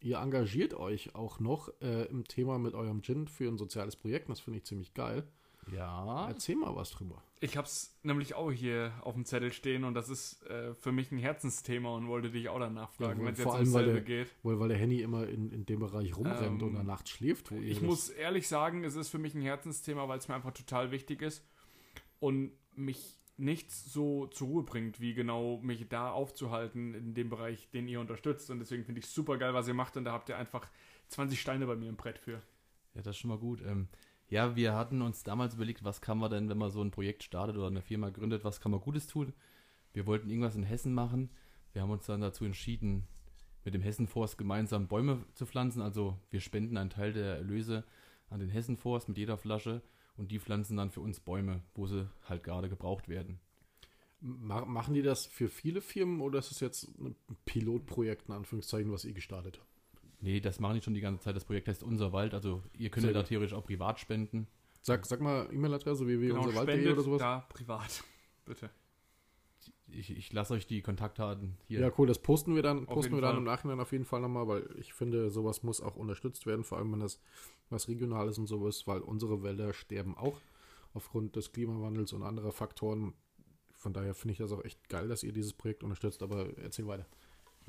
ihr engagiert euch auch noch äh, im Thema mit eurem Gin für ein soziales Projekt. Das finde ich ziemlich geil.
Ja.
Erzähl mal was drüber.
Ich hab's nämlich auch hier auf dem Zettel stehen und das ist äh, für mich ein Herzensthema und wollte dich auch danach fragen,
Ja,
wenn es jetzt
vor
ums
allem, weil
selbe
der-
geht.
Weil, weil der Henny immer in, in dem Bereich rumrennt
Ähm,
und nachts schläft. Wo ihr
Ich muss ehrlich sagen, es ist für mich ein Herzensthema, weil es mir einfach total wichtig ist und mich nichts so zur Ruhe bringt, wie genau mich da aufzuhalten in dem Bereich, den ihr unterstützt. Und deswegen finde ich super geil, was ihr macht und da habt ihr einfach 20 Steine bei mir im Brett für.
Ja, das ist schon mal gut. Ähm, ja, wir hatten uns damals überlegt, was kann man denn, wenn man so ein Projekt startet oder eine Firma gründet, was kann man Gutes tun? Wir wollten irgendwas in Hessen machen. Wir haben uns dann dazu entschieden, mit dem Hessenforst gemeinsam Bäume zu pflanzen. Also wir spenden einen Teil der Erlöse an den Hessenforst mit jeder Flasche und die pflanzen dann für uns Bäume, wo sie halt gerade gebraucht werden.
Ma machen die das für viele Firmen oder ist es jetzt ein Pilotprojekt, in Anführungszeichen, was ihr gestartet habt?
Nee, das machen die schon die ganze Zeit. Das Projekt heißt Unser Wald. Also ihr könnt
Sehr
da theoretisch auch privat spenden.
Sag, sag mal E-Mail-Adresse, wie wir
Genau,
unser Wald.de
spendet
oder sowas.
da privat. Bitte.
Ich, ich lasse euch die Kontaktdaten hier.
Ja, cool, das posten wir dann,
Auf
posten wir dann im Nachhinein auf jeden Fall nochmal, weil ich finde, sowas muss auch unterstützt werden, vor allem wenn das was regional ist und sowas, weil unsere Wälder sterben auch aufgrund des Klimawandels und anderer Faktoren. Von daher finde ich das auch echt geil, dass ihr dieses Projekt unterstützt, aber erzähl weiter.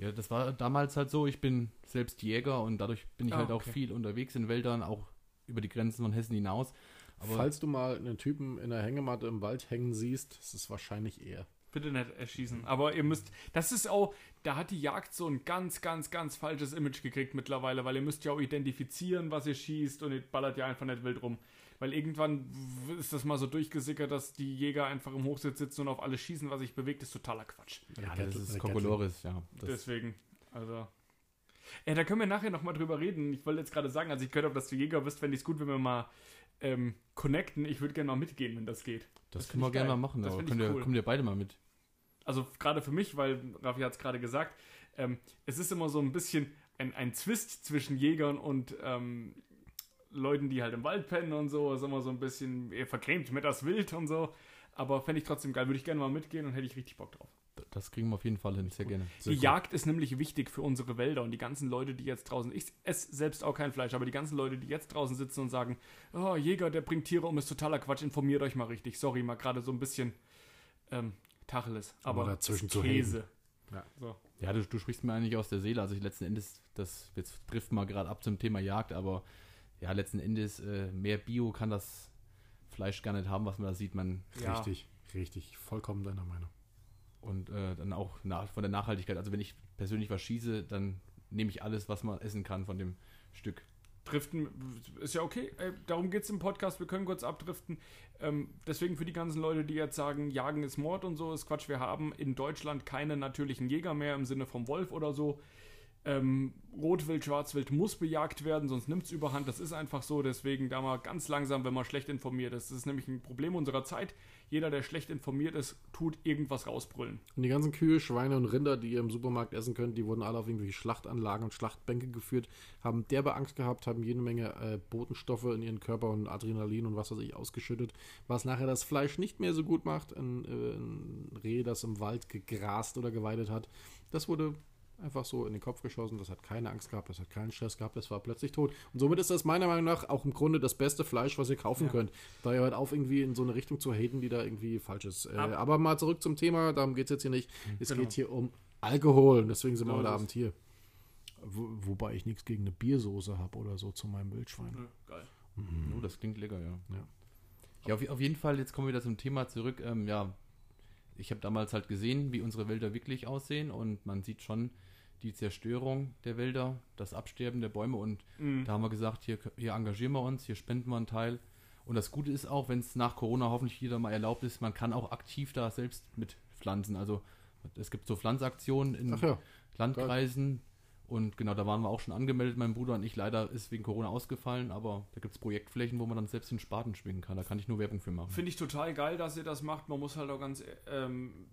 Ja, das war damals halt so. Ich bin selbst Jäger und dadurch bin ich
Ah,
halt auch
okay.
viel unterwegs in Wäldern, auch über die Grenzen von Hessen hinaus. Aber
Falls du mal einen Typen in der Hängematte im Wald hängen siehst, ist es wahrscheinlich er.
Bitte nicht erschießen. Aber ihr müsst, das ist auch, da hat die Jagd so ein ganz, ganz, ganz falsches Image gekriegt mittlerweile, weil ihr müsst ja auch identifizieren, was ihr schießt und ihr ballert ja einfach nicht wild rum. Weil irgendwann ist das mal so durchgesickert, dass die Jäger einfach im Hochsitz sitzen und auf alles schießen, was sich bewegt, ist totaler Quatsch.
Ja,
Der
das ist Kokolores, ja. Das,
Deswegen, also. Ja, da können wir nachher nochmal drüber reden. Ich wollte jetzt gerade sagen, als ich gehört habe, dass du Jäger bist, fände ich es gut, wenn wir mal ähm, connecten. Ich würde gerne mal mitgehen, wenn das geht.
das
das
können wir gerne mal machen.
Das
Aber ihr,
cool.
kommt ihr beide mal mit.
Also gerade für mich, weil Raffi hat es gerade gesagt, ähm, es ist immer so ein bisschen ein, ein Zwist zwischen Jägern und ähm, Leuten, die halt im Wald pennen und so. Ist immer so ein bisschen eher vergrämt mit das Wild und so. Aber fände ich trotzdem geil. Würde ich gerne mal mitgehen und hätte ich richtig Bock drauf.
Das kriegen wir auf jeden Fall hin, sehr gerne.
Sehr
die
cool.
Jagd ist nämlich wichtig für unsere Wälder und die ganzen Leute, die jetzt draußen, ich esse selbst auch kein Fleisch, aber die ganzen Leute, die jetzt draußen sitzen und sagen, oh, Jäger, der bringt Tiere um, ist totaler Quatsch, informiert euch mal richtig. Sorry, mal gerade so ein bisschen ähm, Tacheles, aber
Aber dazwischen
ist
zu
Käse.
Ja.
So.
Ja, du, du sprichst mir eigentlich aus der Seele. Also ich letzten Endes, das jetzt trifft mal gerade ab zum Thema Jagd, aber ja, letzten Endes äh, mehr Bio kann das Fleisch gar nicht haben, was man da sieht. Man
Ja.
Richtig, richtig. Vollkommen deiner Meinung.
und äh, dann auch nach, von der Nachhaltigkeit. Also wenn ich persönlich was schieße, dann nehme ich alles, was man essen kann von dem Stück.
Driften ist ja okay. Äh, darum geht es im Podcast. Wir können kurz abdriften. Ähm, deswegen für die ganzen Leute, die jetzt sagen, Jagen ist Mord und so, ist Quatsch. Wir haben in Deutschland keine natürlichen Jäger mehr im Sinne vom Wolf oder so. Ähm, Rotwild, Schwarzwild muss bejagt werden, sonst nimmt es überhand. Das ist einfach so. Deswegen da mal ganz langsam, wenn man schlecht informiert ist. Das ist nämlich ein Problem unserer Zeit. Jeder, der schlecht informiert ist, tut irgendwas rausbrüllen.
Und die ganzen Kühe, Schweine und Rinder, die ihr im Supermarkt essen könnt, die wurden alle auf irgendwelche Schlachtanlagen und Schlachtbänke geführt, haben derbe Angst gehabt, haben jede Menge äh, Botenstoffe in ihren Körper und Adrenalin und was weiß ich ausgeschüttet, was nachher das Fleisch nicht mehr so gut macht. Ein, äh, ein Reh, das im Wald gegrast oder geweidet hat, das wurde einfach so in den Kopf geschossen, das hat keine Angst gehabt, das hat keinen Stress gehabt, das war plötzlich tot. Und somit ist das meiner Meinung nach auch im Grunde das beste Fleisch, was ihr kaufen
Ja.
könnt. Da ihr hört auf, irgendwie in so eine Richtung zu haten, die da irgendwie falsch ist. Äh,
Ab-
aber mal zurück zum Thema, darum geht es jetzt hier nicht. Es
Genau.
geht hier um Alkohol und deswegen sind wir
So
heute. Abend hier. Wo, wobei ich nichts gegen eine Biersoße habe oder so zu meinem Wildschwein.
geil.
Mhm.
Oh, das klingt lecker, ja.
Ja.
Ja, auf, auf jeden Fall, jetzt kommen wir wieder zum Thema zurück. Ähm, ja, ich habe damals halt gesehen, wie unsere Wälder wirklich aussehen und man sieht schon die Zerstörung der Wälder, das Absterben der Bäume und
Mhm.
da haben wir gesagt, hier, hier engagieren wir uns, hier spenden wir einen Teil. Und das Gute ist auch, wenn es nach Corona hoffentlich wieder mal erlaubt ist, man kann auch aktiv da selbst mit pflanzen. Also es gibt so Pflanzaktionen in
ja,
Landkreisen und genau, da waren wir auch schon angemeldet, mein Bruder und ich. Leider ist wegen Corona ausgefallen, aber da gibt es Projektflächen, wo man dann selbst den Spaten schwingen kann. Da kann ich nur Werbung für machen.
Finde ich total geil, dass ihr das macht. Man muss halt auch ganz ähm,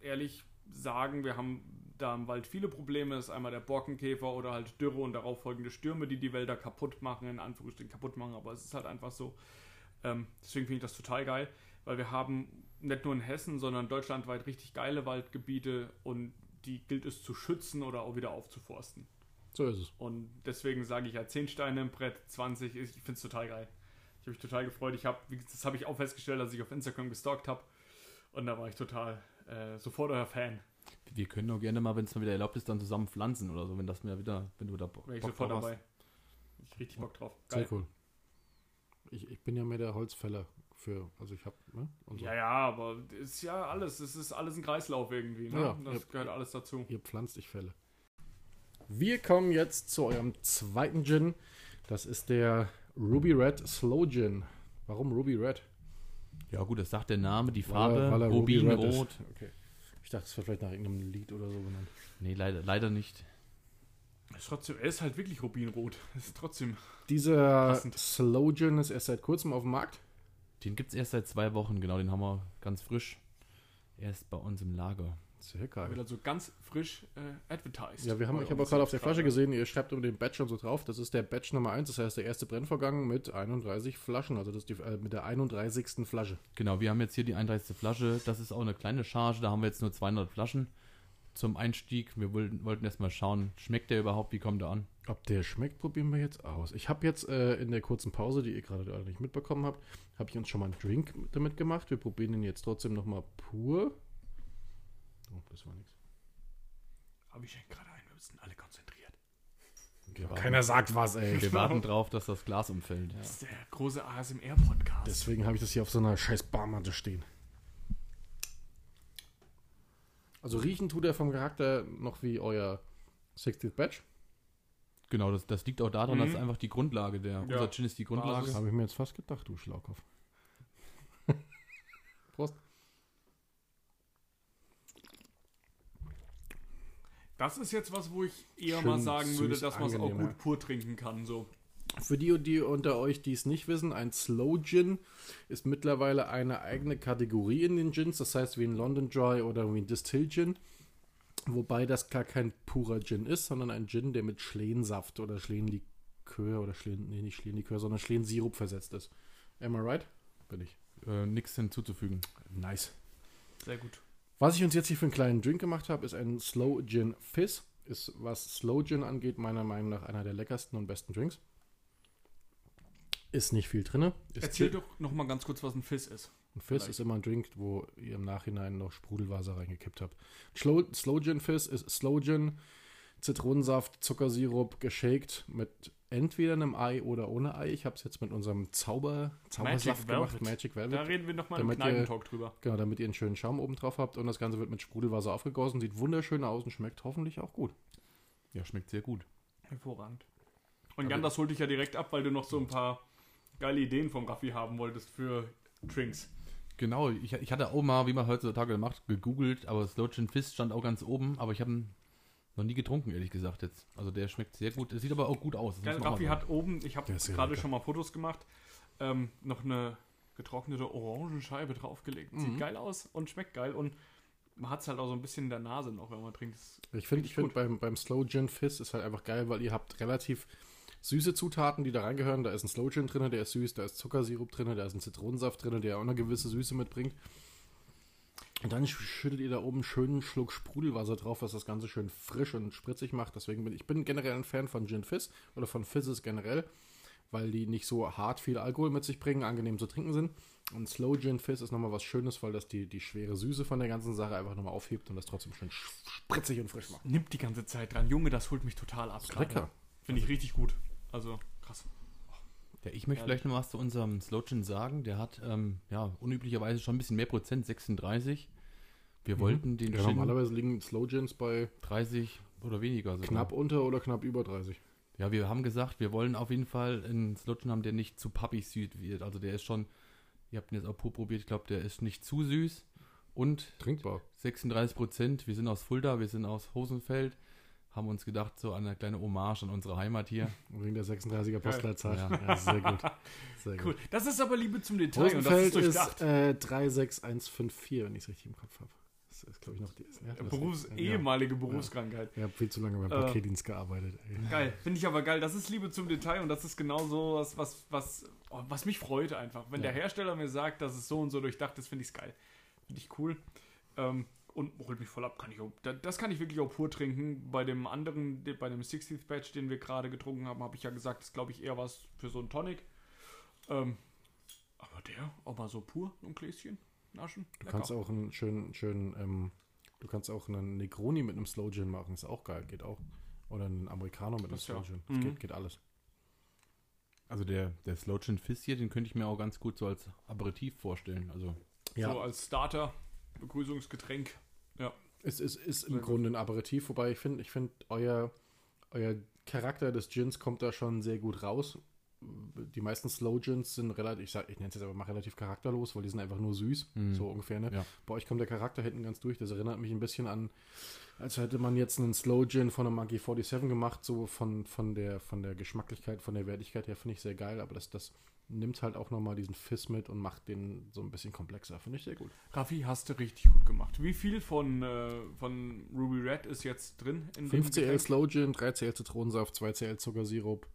ehrlich sagen, wir haben da im Wald viele Probleme. Ist einmal der Borkenkäfer oder halt Dürre und darauf folgende Stürme, die die Wälder kaputt machen, in Anführungsstrichen kaputt machen, aber es ist halt einfach so. Ähm, deswegen finde ich das total geil, weil wir haben nicht nur in Hessen, sondern deutschlandweit richtig geile Waldgebiete und die gilt es zu schützen oder auch wieder aufzuforsten.
so ist es.
Und deswegen sage ich ja 10 Steine im Brett, 20, ich finde es total geil. Ich habe mich total gefreut. Ich habe, das habe ich auch festgestellt, als ich auf Instagram gestalkt habe. Und da war ich total äh, sofort euer Fan.
Wir können auch gerne mal, wenn es mal wieder erlaubt ist, dann zusammen pflanzen oder so, wenn das mir wieder, wenn du da Bock
Wäre ich
Bock
sofort
drauf
dabei. Ich richtig Bock drauf.
Sehr
Geil.
cool. Ich, ich bin ja mehr der Holzfäller für, also ich habe, ne? So.
Ja, ja, aber ist ja alles. Es ist alles ein Kreislauf irgendwie. Ne?
Ja,
das
ja.
gehört alles dazu.
Ihr pflanzt, ich fälle. Wir kommen jetzt zu eurem zweiten Gin. Das ist der Ruby Red Slow Gin. Warum Ruby Red?
Ja gut, das sagt der Name, die
Weil
Farbe,
er- weil er Ruby Red
Rubinrot.
ist. Okay. Ich dachte, es wird vielleicht nach irgendeinem Lied oder so benannt.
Nee, leider, leider nicht.
Ist trotzdem, er ist halt wirklich Rubinrot. Ist trotzdem.
Dieser
Passend.
Slow Gin ist erst seit kurzem auf dem Markt.
Den gibt es erst seit zwei Wochen, genau, den haben wir ganz frisch erst bei uns im Lager.
Sehr
Wird
geil.
also ganz frisch äh, advertised.
Ja, wir haben, ich habe auch gerade auf der Flasche gesehen, ihr schreibt über den Batch und so drauf. Das ist der Batch Nummer 1, das heißt der erste Brennvorgang mit 31 Flaschen. Also das ist die, äh, mit der 31. Flasche.
Genau, wir haben jetzt hier die 31. Flasche. Das ist auch eine kleine Charge. Da haben wir jetzt nur 200 Flaschen zum Einstieg. Wir wollten, wollten erstmal schauen, schmeckt der überhaupt? Wie kommt der an?
Ob der schmeckt, probieren wir jetzt aus. Ich habe jetzt äh, in der kurzen Pause, die ihr gerade nicht mitbekommen habt, habe ich uns schon mal einen Drink damit gemacht. Wir probieren ihn jetzt trotzdem nochmal pur. Oh, das war nichts.
Habe ich gerade ein, wir sind alle konzentriert.
Keiner sagt was, ey.
Wir warten drauf, dass das Glas umfällt.
Das ist der große ASMR-Podcast.
Deswegen habe ich das hier auf so einer scheiß Barmatte stehen. Also riechen tut er vom Charakter noch wie euer 60th Batch.
Genau, das, das liegt auch daran,
Mhm.
dass einfach die Grundlage der.
Ja.
Unser Gin ist die Grundlage.
Basis.
Habe ich mir jetzt fast gedacht, du Schlaukopf. Prost.
Das ist jetzt was, wo ich eher
Schön
mal sagen würde,
süß,
dass man es auch gut pur trinken kann. So.
Für die, die unter euch, die es nicht wissen, ein Slow Gin ist mittlerweile eine eigene Kategorie in den Gins. Das heißt wie ein London Dry oder wie ein Distill Gin. Wobei das gar kein purer Gin ist, sondern ein Gin, der mit Schlehensaft oder Schlehenlikör oder Schlehen, nee, nicht Schlehenlikör, sondern Schlehensirup versetzt ist. Am I right? Bin ich.
Äh, Nichts hinzuzufügen.
Nice.
Sehr gut.
Was ich uns jetzt hier für einen kleinen Drink gemacht habe, ist ein Slow Gin Fizz. Ist, was Slow Gin angeht, meiner Meinung nach einer der leckersten und besten Drinks. Ist nicht viel drin.
Erzähl doch noch mal ganz kurz, was ein Fizz ist.
Ein Fizz
vielleicht.
ist immer ein Drink, wo ihr im Nachhinein noch Sprudelwasser reingekippt habt. Slow, Slow Gin Fizz ist Slow Gin, Zitronensaft, Zuckersirup, geshaked mit entweder einem Ei oder ohne Ei. Ich habe es jetzt mit unserem Zauber, Zaubersaft gemacht,
Velvet.
Magic
Da
Velvet.
reden wir noch mal im
Damit ihr-
Kneipentalk drüber.
Genau, damit ihr einen schönen Schaum oben drauf habt und das Ganze wird mit Sprudelwasser aufgegossen. Sieht wunderschön aus und schmeckt hoffentlich auch gut.
Ja, schmeckt sehr gut.
Hervorragend. Und Jan, das holte ich ja direkt ab, weil du noch so ein paar geile Ideen vom Raffi haben wolltest für Drinks.
Genau, ich, ich hatte auch mal, wie man heutzutage macht, gegoogelt, aber Slow Gin Fizz stand auch ganz oben, aber ich habe noch nie getrunken, ehrlich gesagt jetzt. Also der schmeckt sehr gut. Es sieht aber auch gut aus. das
Raffi hat oben, ich habe gerade schon mal Fotos gemacht, ähm, noch eine getrocknete Orangenscheibe draufgelegt. Sieht
Mhm.
geil aus und schmeckt geil und man hat es halt auch so ein bisschen in der Nase noch, wenn man trinkt. Das-
Ich finde, ich finde beim, beim Slow Gin Fizz ist halt einfach geil, weil ihr habt relativ süße Zutaten, die da reingehören. Da ist ein Slow Gin drin, der ist süß, da ist Zuckersirup drin, da ist ein Zitronensaft drin, der auch eine gewisse Süße mitbringt. Und dann schüttet ihr da oben einen schönen Schluck Sprudelwasser drauf, was das Ganze schön frisch und spritzig macht. Deswegen bin ich bin generell ein Fan von Gin Fizz oder von Fizzes generell, weil die nicht so hart viel Alkohol mit sich bringen, angenehm zu trinken sind. Und Slow Gin Fizz ist nochmal was Schönes, weil das die, die schwere Süße von der ganzen Sache einfach nochmal aufhebt und das trotzdem schön spritzig und frisch macht.
Nimmt die ganze Zeit dran. Junge, das holt mich total ab.
Lecker.
Finde ich richtig gut. Also, krass.
Ja, ich möchte vielleicht noch was zu unserem Slow Gin sagen. Der hat ähm, ja unüblicherweise schon ein bisschen mehr Prozent, 36. Wir wollten den
Ja,
Gin
normalerweise liegen Slow Gins bei
30 oder weniger. sogar.
knapp unter oder knapp über 30.
Ja, wir haben gesagt, wir wollen auf jeden Fall einen Slow Gin haben, der nicht zu pappig süß wird. Also der ist schon, ihr habt ihn jetzt auch probiert, ich glaube, der ist nicht zu süß. Und
Trinkbar.
36 Prozent, wir sind aus Fulda, wir sind aus Hosenfeld, haben uns gedacht, so eine kleine Hommage an unsere Heimat hier.
Wegen der 36er Postleitzahl.
Ja.
Ja. sehr gut. Sehr gut.
Cool. Das ist aber Liebe zum Detail und das
Rosenfeld
ist
ist,
durchdacht.
äh, 36154, wenn ich es richtig im Kopf habe. Das ist, glaube ich, noch die. Ja,
Berufs
ja.
ehemalige Berufskrankheit.
Ich habe viel zu lange beim
Äh,
Paketdienst gearbeitet. Ey.
Geil, finde ich aber geil. Das ist Liebe zum Detail und das ist genau so was, was, was, oh, was mich freut einfach. Wenn
Ja.
der Hersteller mir sagt, dass es so und so durchdacht ist, finde ich es geil. Finde ich cool. Ähm, und holt mich voll ab. Kann ich auch, das kann ich wirklich auch pur trinken. Bei dem anderen, de- bei dem 60th Batch, den wir gerade getrunken haben, habe ich ja gesagt, das ist glaube ich eher was für so einen Tonic. Ähm, aber der, auch mal so pur, ein Gläschen naschen.
Du kannst auch einen schönen, schönen, ähm, du kannst auch einen Negroni mit einem Slow Gin machen, ist auch geil, geht auch. Oder einen Americano mit einem
Das ja.
Slow Gin. Das
Mhm.
geht, geht alles.
Also der, der Slow Gin Fizz hier, den könnte ich mir auch ganz gut so als Aperitif vorstellen. Also
Ja,
So als Starter, Begrüßungsgetränk.
Es ist, ist im
Sehr gut.
Grunde ein Aperitif, wobei ich finde, ich finde, euer, euer Charakter des Gins kommt da schon sehr gut raus. Die meisten Slow Gins sind relativ, ich, sag- ich nenne es jetzt aber mal relativ charakterlos, weil die sind einfach nur süß,
Mhm.
so ungefähr. Ne?
Ja.
Bei euch kommt der Charakter hinten ganz durch. Das erinnert mich ein bisschen an, als hätte man jetzt einen Slow Gin von einem Monkey 47 gemacht, so von, von, der, von der Geschmacklichkeit, von der Wertigkeit her finde ich sehr geil, aber das, das nimmt halt auch nochmal diesen Fizz mit und macht den so ein bisschen komplexer. Finde ich sehr gut.
Raffi, hast du richtig gut gemacht. Wie viel von, äh, von Ruby Red ist jetzt drin? In
5 CL? Slow Gin, 3 CL Zitronensaft, 2 CL Zuckersirup.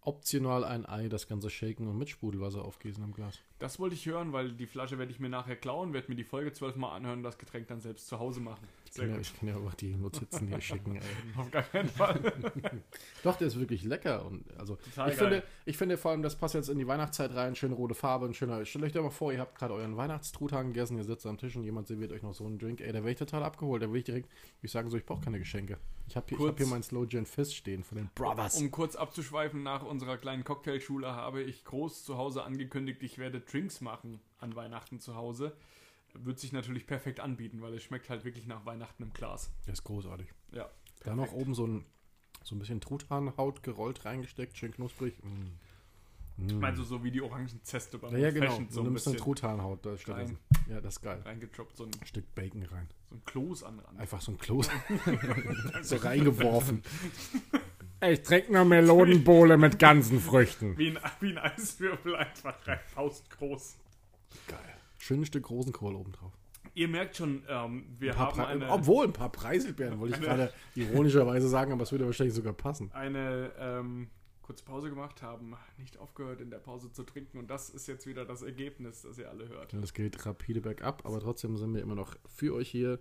Optional ein Ei, das Ganze shaken und mit Sprudelwasser aufgießen im Glas.
Das wollte ich hören, weil die Flasche werde ich mir nachher klauen, werde mir die Folge zwölfmal anhören und das Getränk dann selbst zu Hause machen.
Ich
Sehr
kann, ja,
gut.
ich kann ja auch die Notizen hier schicken. Ey.
Auf gar keinen Fall.
Doch, der ist wirklich lecker. Und also
Total
ich
geil.
finde, ich finde vor allem, das passt jetzt in die Weihnachtszeit rein. Schöne rote Farbe, ein schöner. Stellt euch doch mal vor, ihr habt gerade euren Weihnachtstruthahn gegessen, ihr sitzt am Tisch und jemand serviert euch noch so einen Drink. Ey, da wäre ich total abgeholt. Da will ich direkt, ich sagen so, ich brauche keine Geschenke. Ich habe hier, ich hab hier mein Slow Gin Fizz stehen von den Brothers.
Um kurz abzuschweifen, nach unserer kleinen Cocktailschule habe ich groß zu Hause angekündigt, ich werde Drinks machen an Weihnachten zu Hause. wird sich natürlich perfekt anbieten, weil es schmeckt halt wirklich nach Weihnachten im Glas.
Der ist großartig.
Ja.
Da noch
perfekt.
oben so ein, so ein bisschen Truthahnhaut gerollt reingesteckt, schön knusprig. Mm. Mm.
Also so wie die Orangenzeste beim
ja, ja, genau.
So
du
ein
nimmst eine
bisschen
Truthahnhaut da stattdessen. Ja, das ist geil.
reingedroppt, so ein,
Ein Stück Bacon rein.
so ein Kloß an Rand.
Einfach so ein Kloß. so reingeworfen. Ich trinke nur Melonenbowle mit ganzen Früchten.
Wie ein, wie ein Eiswürfel einfach rein, faustgroß.
Geil. Schönes Stück Rosenkohl obendrauf.
Ihr merkt schon, ähm, wir
Ein
haben
Pre-
eine,
Obwohl, ein paar Preiselbeeren, wollte ich gerade ironischerweise sagen, aber es würde wahrscheinlich sogar passen.
eine ähm, kurze Pause gemacht haben, nicht aufgehört in der Pause zu trinken und das ist jetzt wieder das Ergebnis, das ihr alle hört.
Ja, Das geht rapide bergab, aber trotzdem sind wir immer noch für euch hier.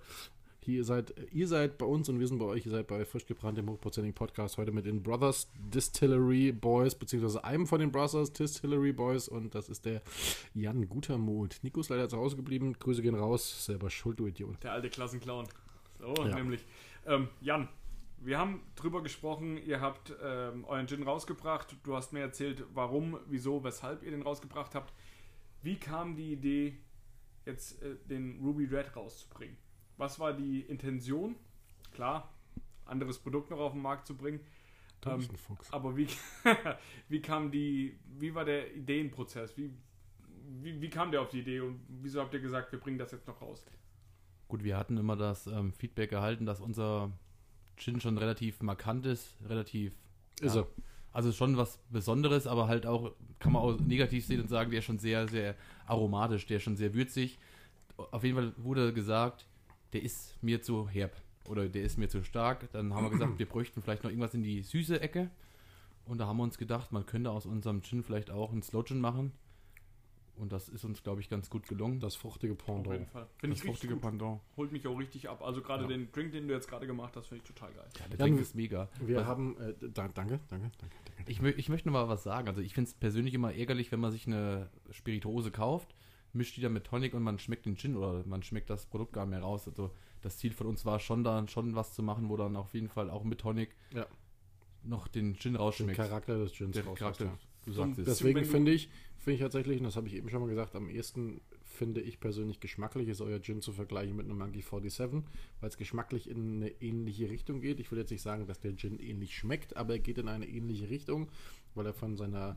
Hier seid, ihr seid bei uns und wir sind bei euch. Ihr seid bei frisch gebrannt dem hochprozentigen Podcast heute mit den Brothers Distillery Boys, beziehungsweise einem von den Brothers Distillery Boys und das ist der Jan Gutermut. Nico ist leider zu Hause geblieben. Grüße gehen raus. Selber schuld, du Idiot.
Der alte Klassenclown. So,
Ja.
nämlich. Ähm, Jan, wir haben drüber gesprochen, ihr habt ähm, euren Gin rausgebracht. Du hast mir erzählt, warum, wieso, weshalb ihr den rausgebracht habt. Wie kam die Idee, jetzt äh, den Ruby Red rauszubringen? Was war die Intention? Klar, anderes Produkt noch auf den Markt zu bringen.
Du
Ähm,
bist ein Fuchs.
Aber wie, wie kam die, wie war der Ideenprozess? Wie, wie, wie kam der auf die Idee und wieso habt ihr gesagt, wir bringen das jetzt noch raus?
Gut, wir hatten immer das ähm, Feedback erhalten, dass unser Gin schon relativ markant ist, relativ.
Ist
ja,
er.
Also schon was Besonderes, aber halt auch, kann man auch negativ sehen und sagen, der ist schon sehr, sehr aromatisch, der ist schon sehr würzig. Auf jeden Fall wurde gesagt, der ist mir zu herb oder der ist mir zu stark. Dann haben wir gesagt, wir bräuchten vielleicht noch irgendwas in die süße Ecke. Und da haben wir uns gedacht, man könnte aus unserem Gin vielleicht auch einen Slow Gin machen. Und das ist uns, glaube ich, ganz gut gelungen.
Das fruchtige
Auf jeden
Pendant.
Fall. Finde
das
ich richtig gut.
Pendant.
Holt mich auch richtig ab. Also gerade
Ja.
den Drink, den du jetzt gerade gemacht hast, finde ich total geil.
Ja, der
Jan,
Drink ist mega.
Wir
Was-
haben. Äh, da, danke, danke, danke, danke.
Ich, mö ich möchte noch mal was sagen. Also ich finde es persönlich immer ärgerlich, wenn man sich eine Spirituose kauft, mischt die dann mit Tonic und man schmeckt den Gin oder man schmeckt das Produkt gar nicht mehr raus. Also das Ziel von uns war schon da schon was zu machen, wo dann auf jeden Fall auch mit Tonic
Ja.
noch den Gin
Den
rausschmeckt.
Charakter des Gins
Der Charakter,
ja.
du sagst es.
Deswegen finde ich, finde ich tatsächlich, und das habe ich eben schon mal gesagt, am ehesten finde ich persönlich geschmacklich ist euer Gin zu vergleichen mit einem Monkey 47, weil es geschmacklich in eine ähnliche Richtung geht. Ich will jetzt nicht sagen, dass der Gin ähnlich schmeckt, aber er geht in eine ähnliche Richtung, weil er von seiner,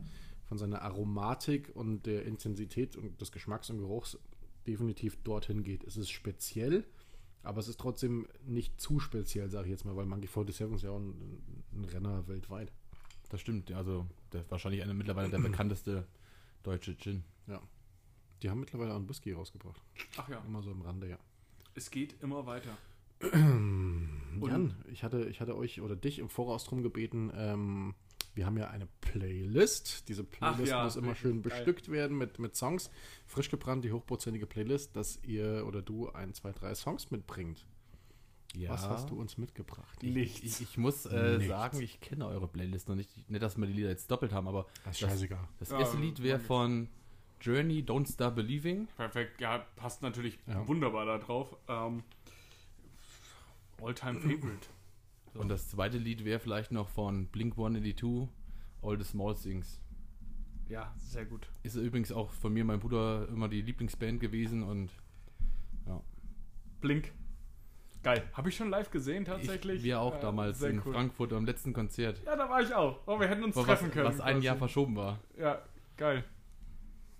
von seiner Aromatik und der Intensität und des Geschmacks und Geruchs definitiv dorthin geht. Es ist speziell, aber es ist trotzdem nicht zu speziell, sage ich jetzt mal, weil Monkey 47 ist ja auch ein, ein Renner weltweit.
Das stimmt. Also der, wahrscheinlich eine, mittlerweile der bekannteste deutsche Gin.
Die haben mittlerweile auch einen Whisky rausgebracht.
Ach ja,
Immer so am Rande, ja.
es geht immer weiter.
Jan, ich hatte, ich hatte euch oder dich im Voraus drum gebeten, ähm, wir haben ja eine Playlist. Diese Playlist
ja,
muss immer schön
geil.
bestückt werden mit, mit Songs. Frisch gebrannt, die hochprozentige Playlist, dass ihr oder du ein, zwei, drei Songs mitbringt.
Ja.
Was hast du uns mitgebracht?
Nichts.
Ich, ich muss äh,
Nichts.
sagen, ich kenne eure Playlist noch nicht. Nicht, dass wir die Lieder jetzt doppelt haben, aber
Das ist
das-
scheißegal.
das
Ja,
erste Lied wäre
ich.
von Journey, Don't Stop Believing.
Perfekt, ja, passt natürlich
Ja.
wunderbar da drauf. Ähm, All-Time Favorite.
Und das zweite Lied wäre vielleicht noch von Blink 182, All the Small Things.
Ja, sehr gut.
Ist übrigens auch von mir, meinem Bruder, immer die Lieblingsband gewesen und
Blink. Geil. Habe ich schon live gesehen tatsächlich?
ich, wir auch
Äh,
damals in
cool.
Frankfurt am letzten Konzert.
Ja, da war ich auch. Oh, wir hätten uns
Was,
treffen können.
was ein
quasi.
Jahr verschoben war.
Ja, geil.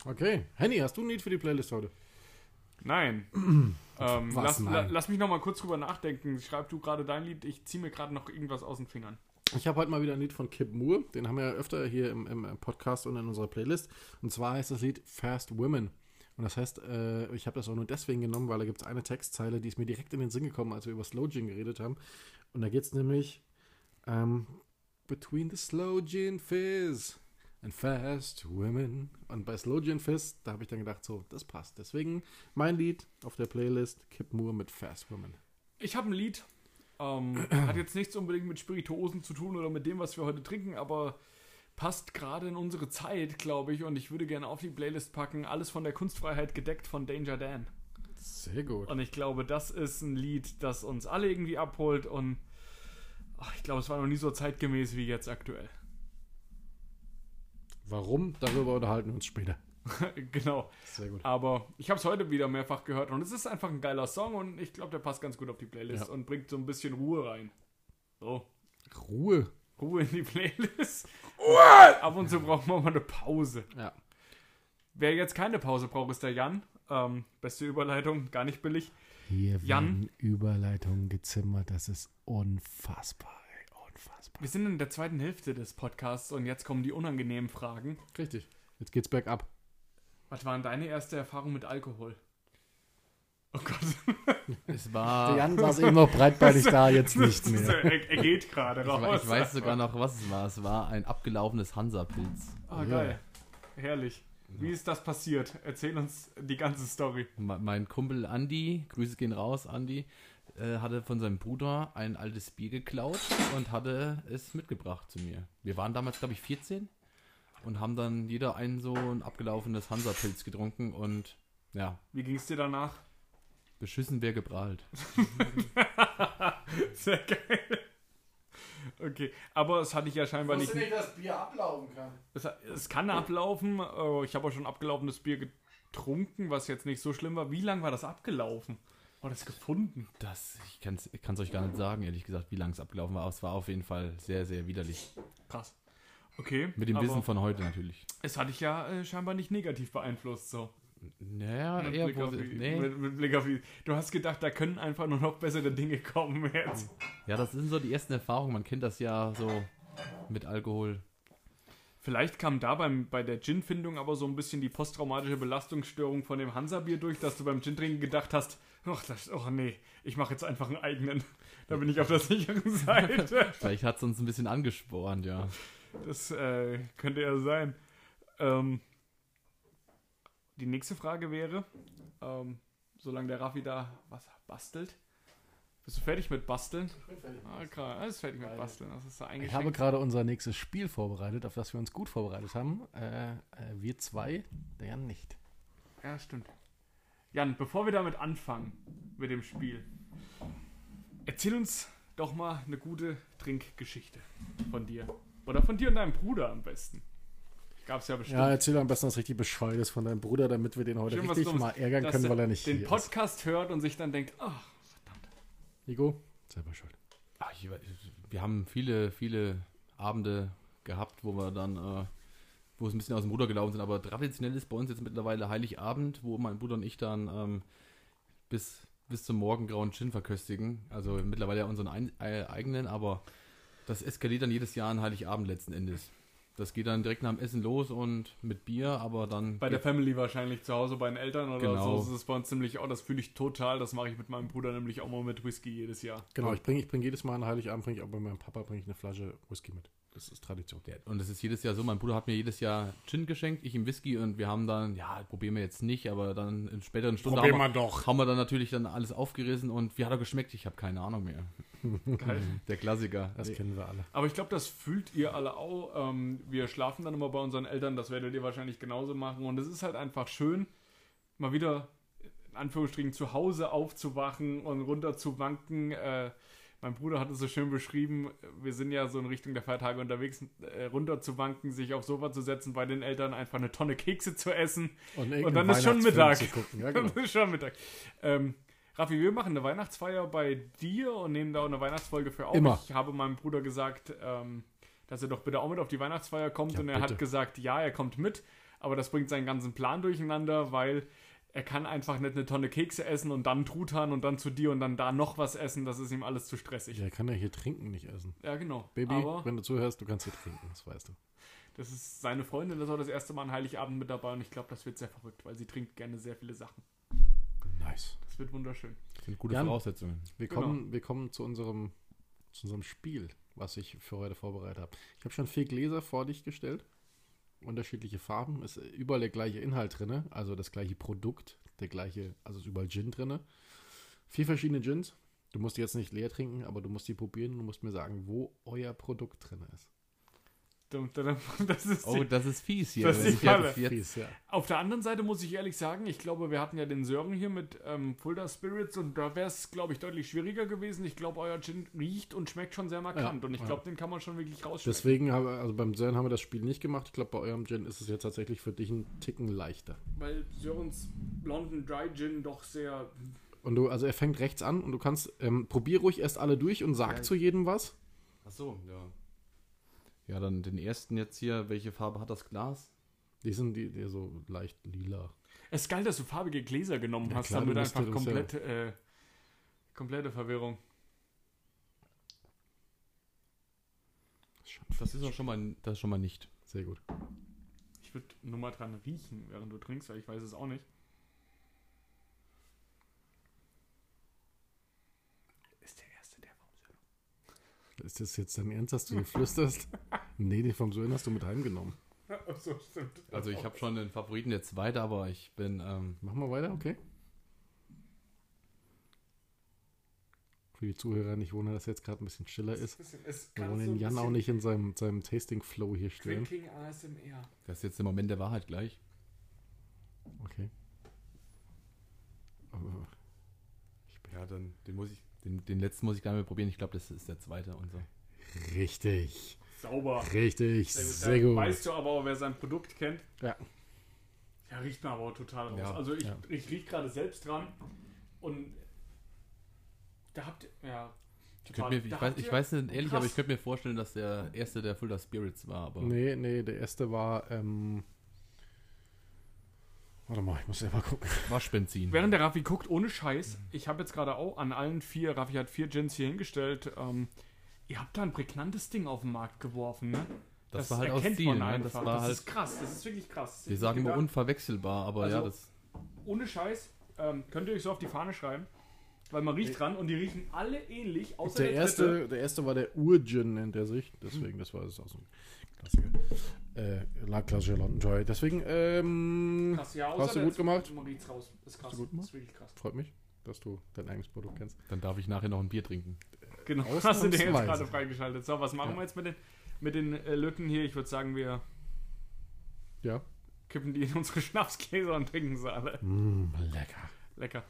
Okay. Henny, hast du ein Lied für die Playlist heute?
Nein. ähm,
Was,
lass? La, lass mich noch mal kurz drüber nachdenken. Schreib du gerade dein Lied. Ich ziehe mir gerade noch irgendwas aus den Fingern.
Ich habe heute mal wieder ein Lied von Kip Moore. Den haben wir ja öfter hier im, im Podcast und in unserer Playlist. Und zwar heißt das Lied Fast Women. Und das heißt, äh, ich habe das auch nur deswegen genommen, weil da gibt es eine Textzeile, die ist mir direkt in den Sinn gekommen, als wir über Slow Gin geredet haben. Und da geht es nämlich ähm, Between the Slow Gin Fizz and Fast Women. Und bei Slow Gin Fizz, da habe ich dann gedacht, so, das passt. Deswegen mein Lied auf der Playlist, Kip Moore mit Fast Women.
Ich habe ein Lied. Ähm, hat jetzt nichts unbedingt mit Spirituosen zu tun oder mit dem, was wir heute trinken, aber passt gerade in unsere Zeit, glaube ich. Und ich würde gerne auf die Playlist packen. Alles von der Kunstfreiheit gedeckt von Danger Dan.
Sehr gut.
Und ich glaube, das ist ein Lied, das uns alle irgendwie abholt. Und ach, ich glaube, es war noch nie so zeitgemäß wie jetzt aktuell.
Warum? Darüber unterhalten wir uns später.
genau.
Sehr gut.
Aber ich habe es heute wieder mehrfach gehört und es ist einfach ein geiler Song und ich glaube, der passt ganz gut auf die Playlist
Ja.
und bringt so ein bisschen Ruhe rein. So,
Ruhe.
Ruhe in die Playlist. Ruhe! Ab und zu brauchen wir mal eine Pause.
Ja.
Wer jetzt keine Pause braucht, ist der Jan. Ähm, beste Überleitung, gar nicht billig.
Hier
Jan?
werden Überleitungen gezimmert. Das ist unfassbar. Unfassbar.
Wir sind in der zweiten Hälfte des Podcasts und jetzt kommen die unangenehmen Fragen.
Richtig. Jetzt geht's bergab.
Was war denn deine erste Erfahrung mit Alkohol? Oh Gott.
Es war.
Der Jan saß eben noch breitbeinig da, jetzt nicht mehr.
er, er geht gerade
ich,
raus.
we- ich weiß sogar noch, was es war. Es war ein abgelaufenes Hansa-Pilz.
Ah, geil. Herrlich. Wie ist das passiert? Erzähl uns die ganze Story.
Me- Mein Kumpel Andi, Grüße gehen raus, Andi, äh, hatte von seinem Bruder ein altes Bier geklaut und hatte es mitgebracht zu mir. Wir waren damals, glaube ich, 14 und haben dann jeder ein so ein abgelaufenes Hansa-Pilz getrunken und ja,
Wie ging es dir danach?
beschissen wer geprahlt.
Sehr geil. Okay, aber es hatte ich ja scheinbar nicht.
dass Bier ablaufen kann.
Es, es kann ablaufen. äh, Ich habe auch schon abgelaufenes Bier getrunken, was jetzt nicht so schlimm war. Wie lange war das abgelaufen? War das gefunden?
Das, ich kann es euch gar nicht sagen, ehrlich gesagt, wie lang es abgelaufen war, aber es war auf jeden Fall sehr, sehr widerlich.
Krass. Okay.
Mit dem Wissen von heute natürlich.
Es hat dich ja äh, scheinbar nicht negativ beeinflusst, so.
Naja,
Mit
eher
Blick, auf die,
nee.
mit, mit Blick auf die. Du hast gedacht, da können einfach nur noch bessere Dinge kommen jetzt.
Ja, das sind so die ersten Erfahrungen. Man kennt das ja so mit Alkohol.
Vielleicht kam da beim, bei der Gin-Findung aber so ein bisschen die posttraumatische Belastungsstörung von dem Hansa-Bier durch, dass du beim Gin-Trinken gedacht hast, ach, das, oh nee, ich mache jetzt einfach einen eigenen. Da bin ich auf der sicheren Seite.
Vielleicht hat es uns ein bisschen angespornt, ja.
Das äh, könnte ja sein. Ähm, die nächste Frage wäre, ähm, solange der Raffi da was bastelt. Bist du fertig mit Basteln? Ah, klar, ist fertig mit Basteln. Das ist so
Ich habe gerade unser nächstes Spiel vorbereitet, auf das wir uns gut vorbereitet haben. Äh, äh, wir zwei, der Jan nicht.
Ja, stimmt. Jan, bevor wir damit anfangen, mit dem Spiel, erzähl uns doch mal eine gute Trinkgeschichte von dir. Oder von dir und deinem Bruder am besten. Gab's ja bestimmt.
Ja, erzähl am besten was richtig Bescheuertes von deinem Bruder, damit wir den heute
was
richtig mal ärgern können, weil er nicht
den
hier ist.
Podcast hört und sich dann denkt, ach,
Nico, selber schuld.
Ach, ich, wir haben viele, viele Abende gehabt, wo wir dann, äh, wo es ein bisschen aus dem Ruder gelaufen sind. Aber traditionell ist bei uns jetzt mittlerweile Heiligabend, wo mein Bruder und ich dann ähm, bis, bis zum Morgengrauen Gin verköstigen. Also mittlerweile ja unseren ein, äh, eigenen, aber das eskaliert dann jedes Jahr an Heiligabend letzten Endes. Das geht dann direkt nach dem Essen los und mit Bier, aber dann.
bei der Family wahrscheinlich zu Hause bei den Eltern oder
Genau.
so ist es bei uns ziemlich auch. Das fühle ich total. Das mache ich mit meinem Bruder nämlich auch mal mit Whisky jedes Jahr.
Genau, ich bringe ich bring jedes Mal an Heiligabend, bringe ich auch bei meinem Papa bringe ich eine Flasche Whisky mit. Das ist Tradition.
Ja, und das ist jedes Jahr so. Mein Bruder hat mir jedes Jahr Gin geschenkt, ich ihm Whisky und wir haben dann, ja, probieren wir jetzt nicht, aber dann in späteren Stunden haben, wir,
doch.
haben wir dann natürlich dann alles aufgerissen und wie hat er geschmeckt? Ich habe keine Ahnung mehr.
Geil.
Der Klassiker.
Das kennen wir alle.
Aber ich glaube, das fühlt ihr alle auch. Ähm, wir schlafen dann immer bei unseren Eltern, das werdet ihr wahrscheinlich genauso machen. Und es ist halt einfach schön, mal wieder in Anführungsstrichen zu Hause aufzuwachen und runter zu wanken. Äh, mein Bruder hat es so schön beschrieben, wir sind ja so in Richtung der Feiertage unterwegs, äh, runter zu wanken, sich aufs Sofa zu setzen, bei den Eltern einfach eine Tonne Kekse zu essen.
Und,
Und dann ist schon Mittag.
Ja, genau.
Das ist schon Mittag. Ähm, Raffi, wir machen eine Weihnachtsfeier bei dir und nehmen da auch eine Weihnachtsfolge für auf.
Immer.
Ich habe meinem Bruder gesagt, ähm, dass er doch bitte auch mit auf die Weihnachtsfeier kommt
Ja,
und er
bitte.
hat gesagt, ja, er kommt mit, aber das bringt seinen ganzen Plan durcheinander, weil er kann einfach nicht eine Tonne Kekse essen und dann Truthahn und dann zu dir und dann da noch was essen, das ist ihm alles zu stressig. Ja,
Der kann ja hier trinken, nicht essen.
genau.
Baby,
aber
wenn du zuhörst, du kannst hier trinken, das weißt du.
das ist seine Freundin, das war das erste Mal an Heiligabend mit dabei und ich glaube, das wird sehr verrückt, weil sie trinkt gerne sehr viele Sachen.
Nice.
Das wird wunderschön.
Das sind gute
Jan.
Voraussetzungen.
Wir
Genau.
kommen, wir kommen zu unserem, zu unserem Spiel, was ich für heute vorbereitet habe. Ich habe schon vier Gläser vor dich gestellt. Unterschiedliche Farben. Ist überall der gleiche Inhalt drin, also das gleiche Produkt, der gleiche, also ist überall Gin drin. Vier verschiedene Gins. Du musst die jetzt nicht leer trinken, aber du musst die probieren und du musst mir sagen, wo euer Produkt drin ist.
Das ist
Oh,
die,
das ist fies hier.
Das ist die Falle.
Fies, ja.
Auf der anderen Seite muss ich ehrlich sagen, ich glaube, wir hatten ja den Sören hier mit ähm, Fulda Spirits und da wäre es, glaube ich, deutlich schwieriger gewesen. Ich glaube, euer Gin riecht und schmeckt schon sehr markant
Ja,
und ich
ja.
glaube, den kann man schon wirklich rausschmecken.
Deswegen haben wir, also beim Sören haben wir das Spiel nicht gemacht. Ich glaube, bei eurem Gin ist es jetzt tatsächlich für dich ein Ticken leichter.
Weil Sörens London Dry Gin doch sehr.
Und du, also er fängt rechts an und du kannst, ähm, probier ruhig erst alle durch und sag
Ja.
zu jedem was.
Ach so, ja. Ja, dann den ersten jetzt hier. Welche Farbe hat das Glas?
Die sind die, die so leicht lila.
Es ist geil, dass du farbige Gläser genommen
Ja,
hast,
klar,
damit einfach
ja-
komplett, äh, komplette Verwirrung.
Das ist auch schon mal, das ist schon mal nicht.
sehr gut.
Ich würde nur mal dran riechen, während du trinkst, weil ich weiß es auch nicht. Ist der erste der Sören.
Ist das jetzt dein Ernst, dass du hier flüsterst? nee, den vom Sören hast du mit heimgenommen.
Ach so, stimmt.
Also ich habe schon den Favoriten der zweite, aber ich bin, ähm,
Machen wir weiter, okay? Für die Zuhörer nicht wundern, dass jetzt gerade ein bisschen chiller ist. Wir wollen den Jan auch nicht in seinem, seinem Tasting-Flow hier stören.
Drinking ASMR.
das ist jetzt der Moment der Wahrheit gleich.
Okay. Aber
Ja, dann den muss ich, den, den letzten muss ich gar nicht mehr probieren. Ich glaube, das ist der zweite und so.
richtig.
Sauber.
Richtig.
Sehr gut.
Sehr gut.
Weißt du aber auch, wer sein Produkt kennt?
Ja.
Ja, riecht man aber auch total raus.
Ja,
also ich,
ja.
ich riech gerade selbst dran und da habt ihr, ja,
Ich, mir, ich, weiß, ich weiß nicht ehrlich,
krass.
aber ich könnte mir vorstellen, dass der erste der Fulda Spirits war. Aber
Nee, nee, der erste war, ähm, warte mal, ich muss selber gucken.
Waschbenzin.
Während der Raffi guckt, ohne Scheiß, ich habe jetzt gerade auch an allen vier, Raffi hat vier Gins hier hingestellt, ähm, ihr habt da ein prägnantes Ding auf den Markt geworfen, ne?
Das war halt aus
erkennt
Stil,
man
ne?
einfach.
Das war
das
halt-
ist krass, das ist wirklich krass.
Wir sagen immer unverwechselbar, aber
Also-
ja, das.
Ohne Scheiß, ähm, könnt ihr euch so auf die Fahne schreiben, weil man riecht dran und die riechen alle ähnlich, außer
Der
der,
erste, der erste war der Ur-Gin, nennt er sich. Deswegen, das war das ist auch so ein Klassiker. Äh, La Klassische London Dry. Deswegen, ähm,
Krass, ja, außer
Hast du
der
gut gemacht?
Man riecht's raus. Das ist krass.
du gut
Das ist wirklich krass.
freut mich, dass du dein eigenes Produkt kennst.
Dann darf ich nachher noch ein Bier trinken.
Genau, hast du den jetzt gerade freigeschaltet. So, was machen
Ja.
wir jetzt mit den, mit den äh, Lütten hier? Ich würde sagen, wir
Ja.
kippen die in unsere Schnapsgläser und trinken sie alle.
Mm, lecker.
Lecker.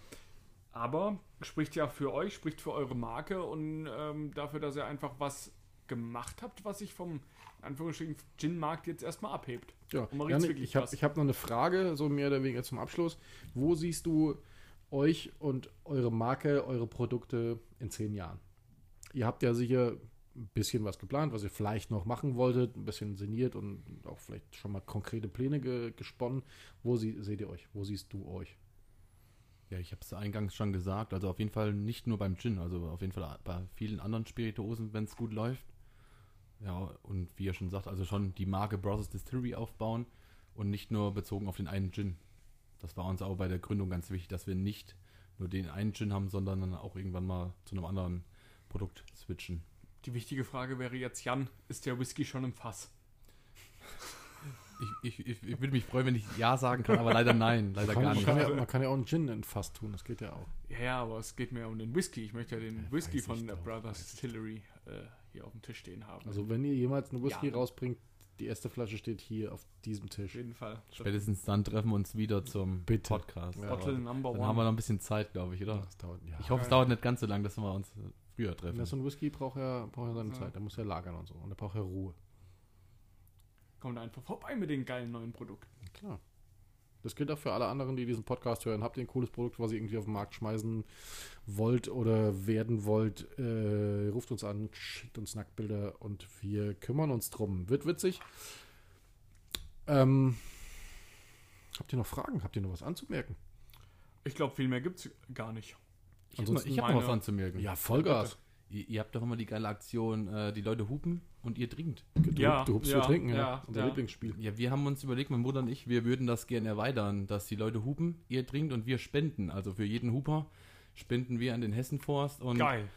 Aber spricht ja für euch, spricht für eure Marke und ähm, dafür, dass ihr einfach was gemacht habt, was sich vom Anführungsstrichen Gin-Markt jetzt erstmal abhebt.
Ja,
Und man
Jan,
riecht's wirklich
ich habe hab noch eine Frage, so mehr oder weniger zum Abschluss. Wo siehst du euch und eure Marke, eure Produkte in zehn Jahren? Ihr habt ja sicher ein bisschen was geplant, was ihr vielleicht noch machen wolltet, ein bisschen sinniert und auch vielleicht schon mal konkrete Pläne ge gesponnen. Wo sie seht ihr euch? Wo siehst du euch?
Ja, ich habe es eingangs schon gesagt. Also auf jeden Fall nicht nur beim Gin, also auf jeden Fall bei vielen anderen Spirituosen, wenn es gut läuft. Ja, und wie ihr schon sagt, also schon die Marke Brothers Distillery aufbauen und nicht nur bezogen auf den einen Gin. Das war uns auch bei der Gründung ganz wichtig, dass wir nicht nur den einen Gin haben, sondern dann auch irgendwann mal zu einem anderen Produkt switchen.
Die wichtige Frage wäre jetzt, Jan, ist der Whisky schon im Fass?
Ich, ich, ich, ich würde mich freuen, wenn ich Ja sagen kann, aber leider nein, leider
Man
gar
kann,
nicht.
man, kann ja, man kann ja auch einen Gin in Fass tun, das geht ja auch.
Ja, ja, aber es geht mir um den Whisky. Ich möchte ja den
Ja,
Whisky von der
doch,
Brothers Distillery äh, hier auf dem Tisch stehen haben.
Also wenn ihr jemals eine Whisky
Ja.
rausbringt, die erste Flasche steht hier auf diesem
auf
Tisch.
jeden Fall.
Spätestens dann treffen wir uns wieder zum
Bitte.
Podcast.
Ja.
Bottle Number
Dann
One.
haben wir noch ein bisschen Zeit, glaube ich, oder?
Das dauert, ja.
Ich hoffe, es
Ja.
dauert nicht ganz so lang, dass wir uns früher treffen.
Ja, so ein Whisky braucht ja, braucht ja seine
Ja.
Zeit. Der muss ja lagern und so. Und der braucht ja Ruhe.
Kommt einfach vorbei mit den geilen neuen Produkten.
Klar. Das gilt auch für alle anderen, die diesen Podcast hören. Habt ihr ein cooles Produkt, was ihr irgendwie auf den Markt schmeißen wollt oder werden wollt, äh, ruft uns an, schickt uns Nacktbilder und wir kümmern uns drum. Wird witzig. Ähm, habt ihr noch Fragen? Habt ihr noch was anzumerken?
Ich glaube, viel mehr gibt's gar nicht.
Ich habe noch,
ansonsten
ich hab noch was
meine-
anzumerken.
Ja, Vollgas.
Ihr, ihr habt doch immer die geile Aktion, äh, die Leute hupen und ihr trinkt.
Du,
Ja,
du hupst
ja,
für trinken, ja.
ja,
Unser
ja.
Lieblingsspiel.
Ja, wir haben uns überlegt, mein Bruder und ich, wir würden das gerne erweitern, dass die Leute hupen, ihr trinkt und wir spenden. Also für jeden Huper spenden wir an den Hessenforst und,
Geil.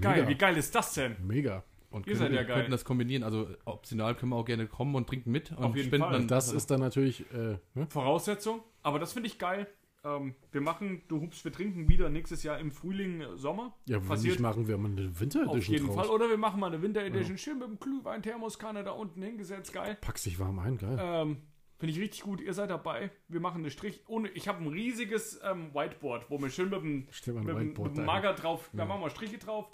Geil,
Mega.
wie geil ist das denn?
Mega.
und
Ihr seid ja geil.
könnten das kombinieren. Also optional können wir auch gerne kommen und trinken mit und
Auf jeden
spenden
Fall.
dann
Das ist dann natürlich, äh, ne?
Voraussetzung, aber das finde ich geil. Ähm, wir machen, du hupst, wir trinken wieder nächstes Jahr im Frühling, äh, Sommer.
Ja, wenn nicht machen wir mal eine Winter
auf
Edition
jeden
draus.
Fall. Oder wir machen mal eine Winter Edition, schön mit dem Glühwein, Thermoskanne da unten hingesetzt, geil.
Packst dich warm ein, geil.
Ähm, Finde ich richtig gut, ihr seid dabei. Wir machen eine Strich. Ohne, ich habe ein riesiges ähm, Whiteboard, wo wir schön mit dem, mit, dem- mit dem
da
Marker drauf, da machen wir Striche drauf.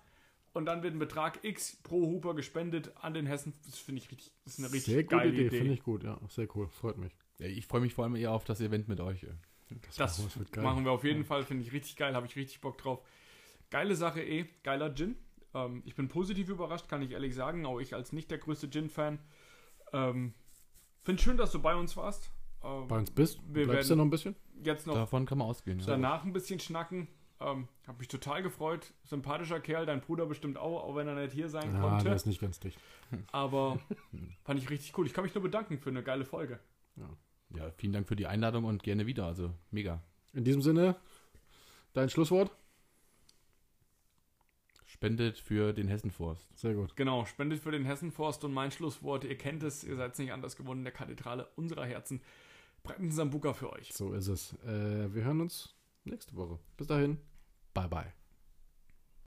Und dann wird ein Betrag X pro Huper gespendet an den Hessen. Das finde ich richtig, das ist eine richtig
Sehr gute
geile
Idee,
Idee.
finde ich gut, ja. Sehr cool, freut mich.
Ja, ich freue mich vor allem eher auf das Event mit euch.
Das
machen wir, das wird geil.
machen wir auf jeden Fall, finde ich richtig geil, habe ich richtig Bock drauf. Geile Sache eh, geiler Gin. Ähm, ich bin positiv überrascht, kann ich ehrlich sagen, auch ich als nicht der größte Gin-Fan. Ähm, finde schön, dass du bei uns warst. Ähm,
Bei uns bist,
Wir
bleibst du noch ein bisschen?
jetzt noch
Davon kann man ausgehen. Ja.
danach ein bisschen schnacken. Ähm, habe mich total gefreut. Sympathischer Kerl, dein Bruder bestimmt auch, auch wenn er nicht hier sein
Ja,
konnte.
der ist nicht ganz dicht.
Aber fand ich richtig cool. Ich kann mich nur bedanken für eine geile Folge.
Ja, vielen Dank für die Einladung und gerne wieder. Also mega.
In diesem Sinne, dein Schlusswort?
Spendet für den Hessenforst.
Sehr gut.
Genau, spendet für den Hessenforst und mein Schlusswort, ihr kennt es, ihr seid nicht anders gewonnen, in der Kathedrale unserer Herzen. Breiten Sambuka für euch.
So ist es. Äh, wir hören uns nächste Woche. Bis dahin. Bye, bye.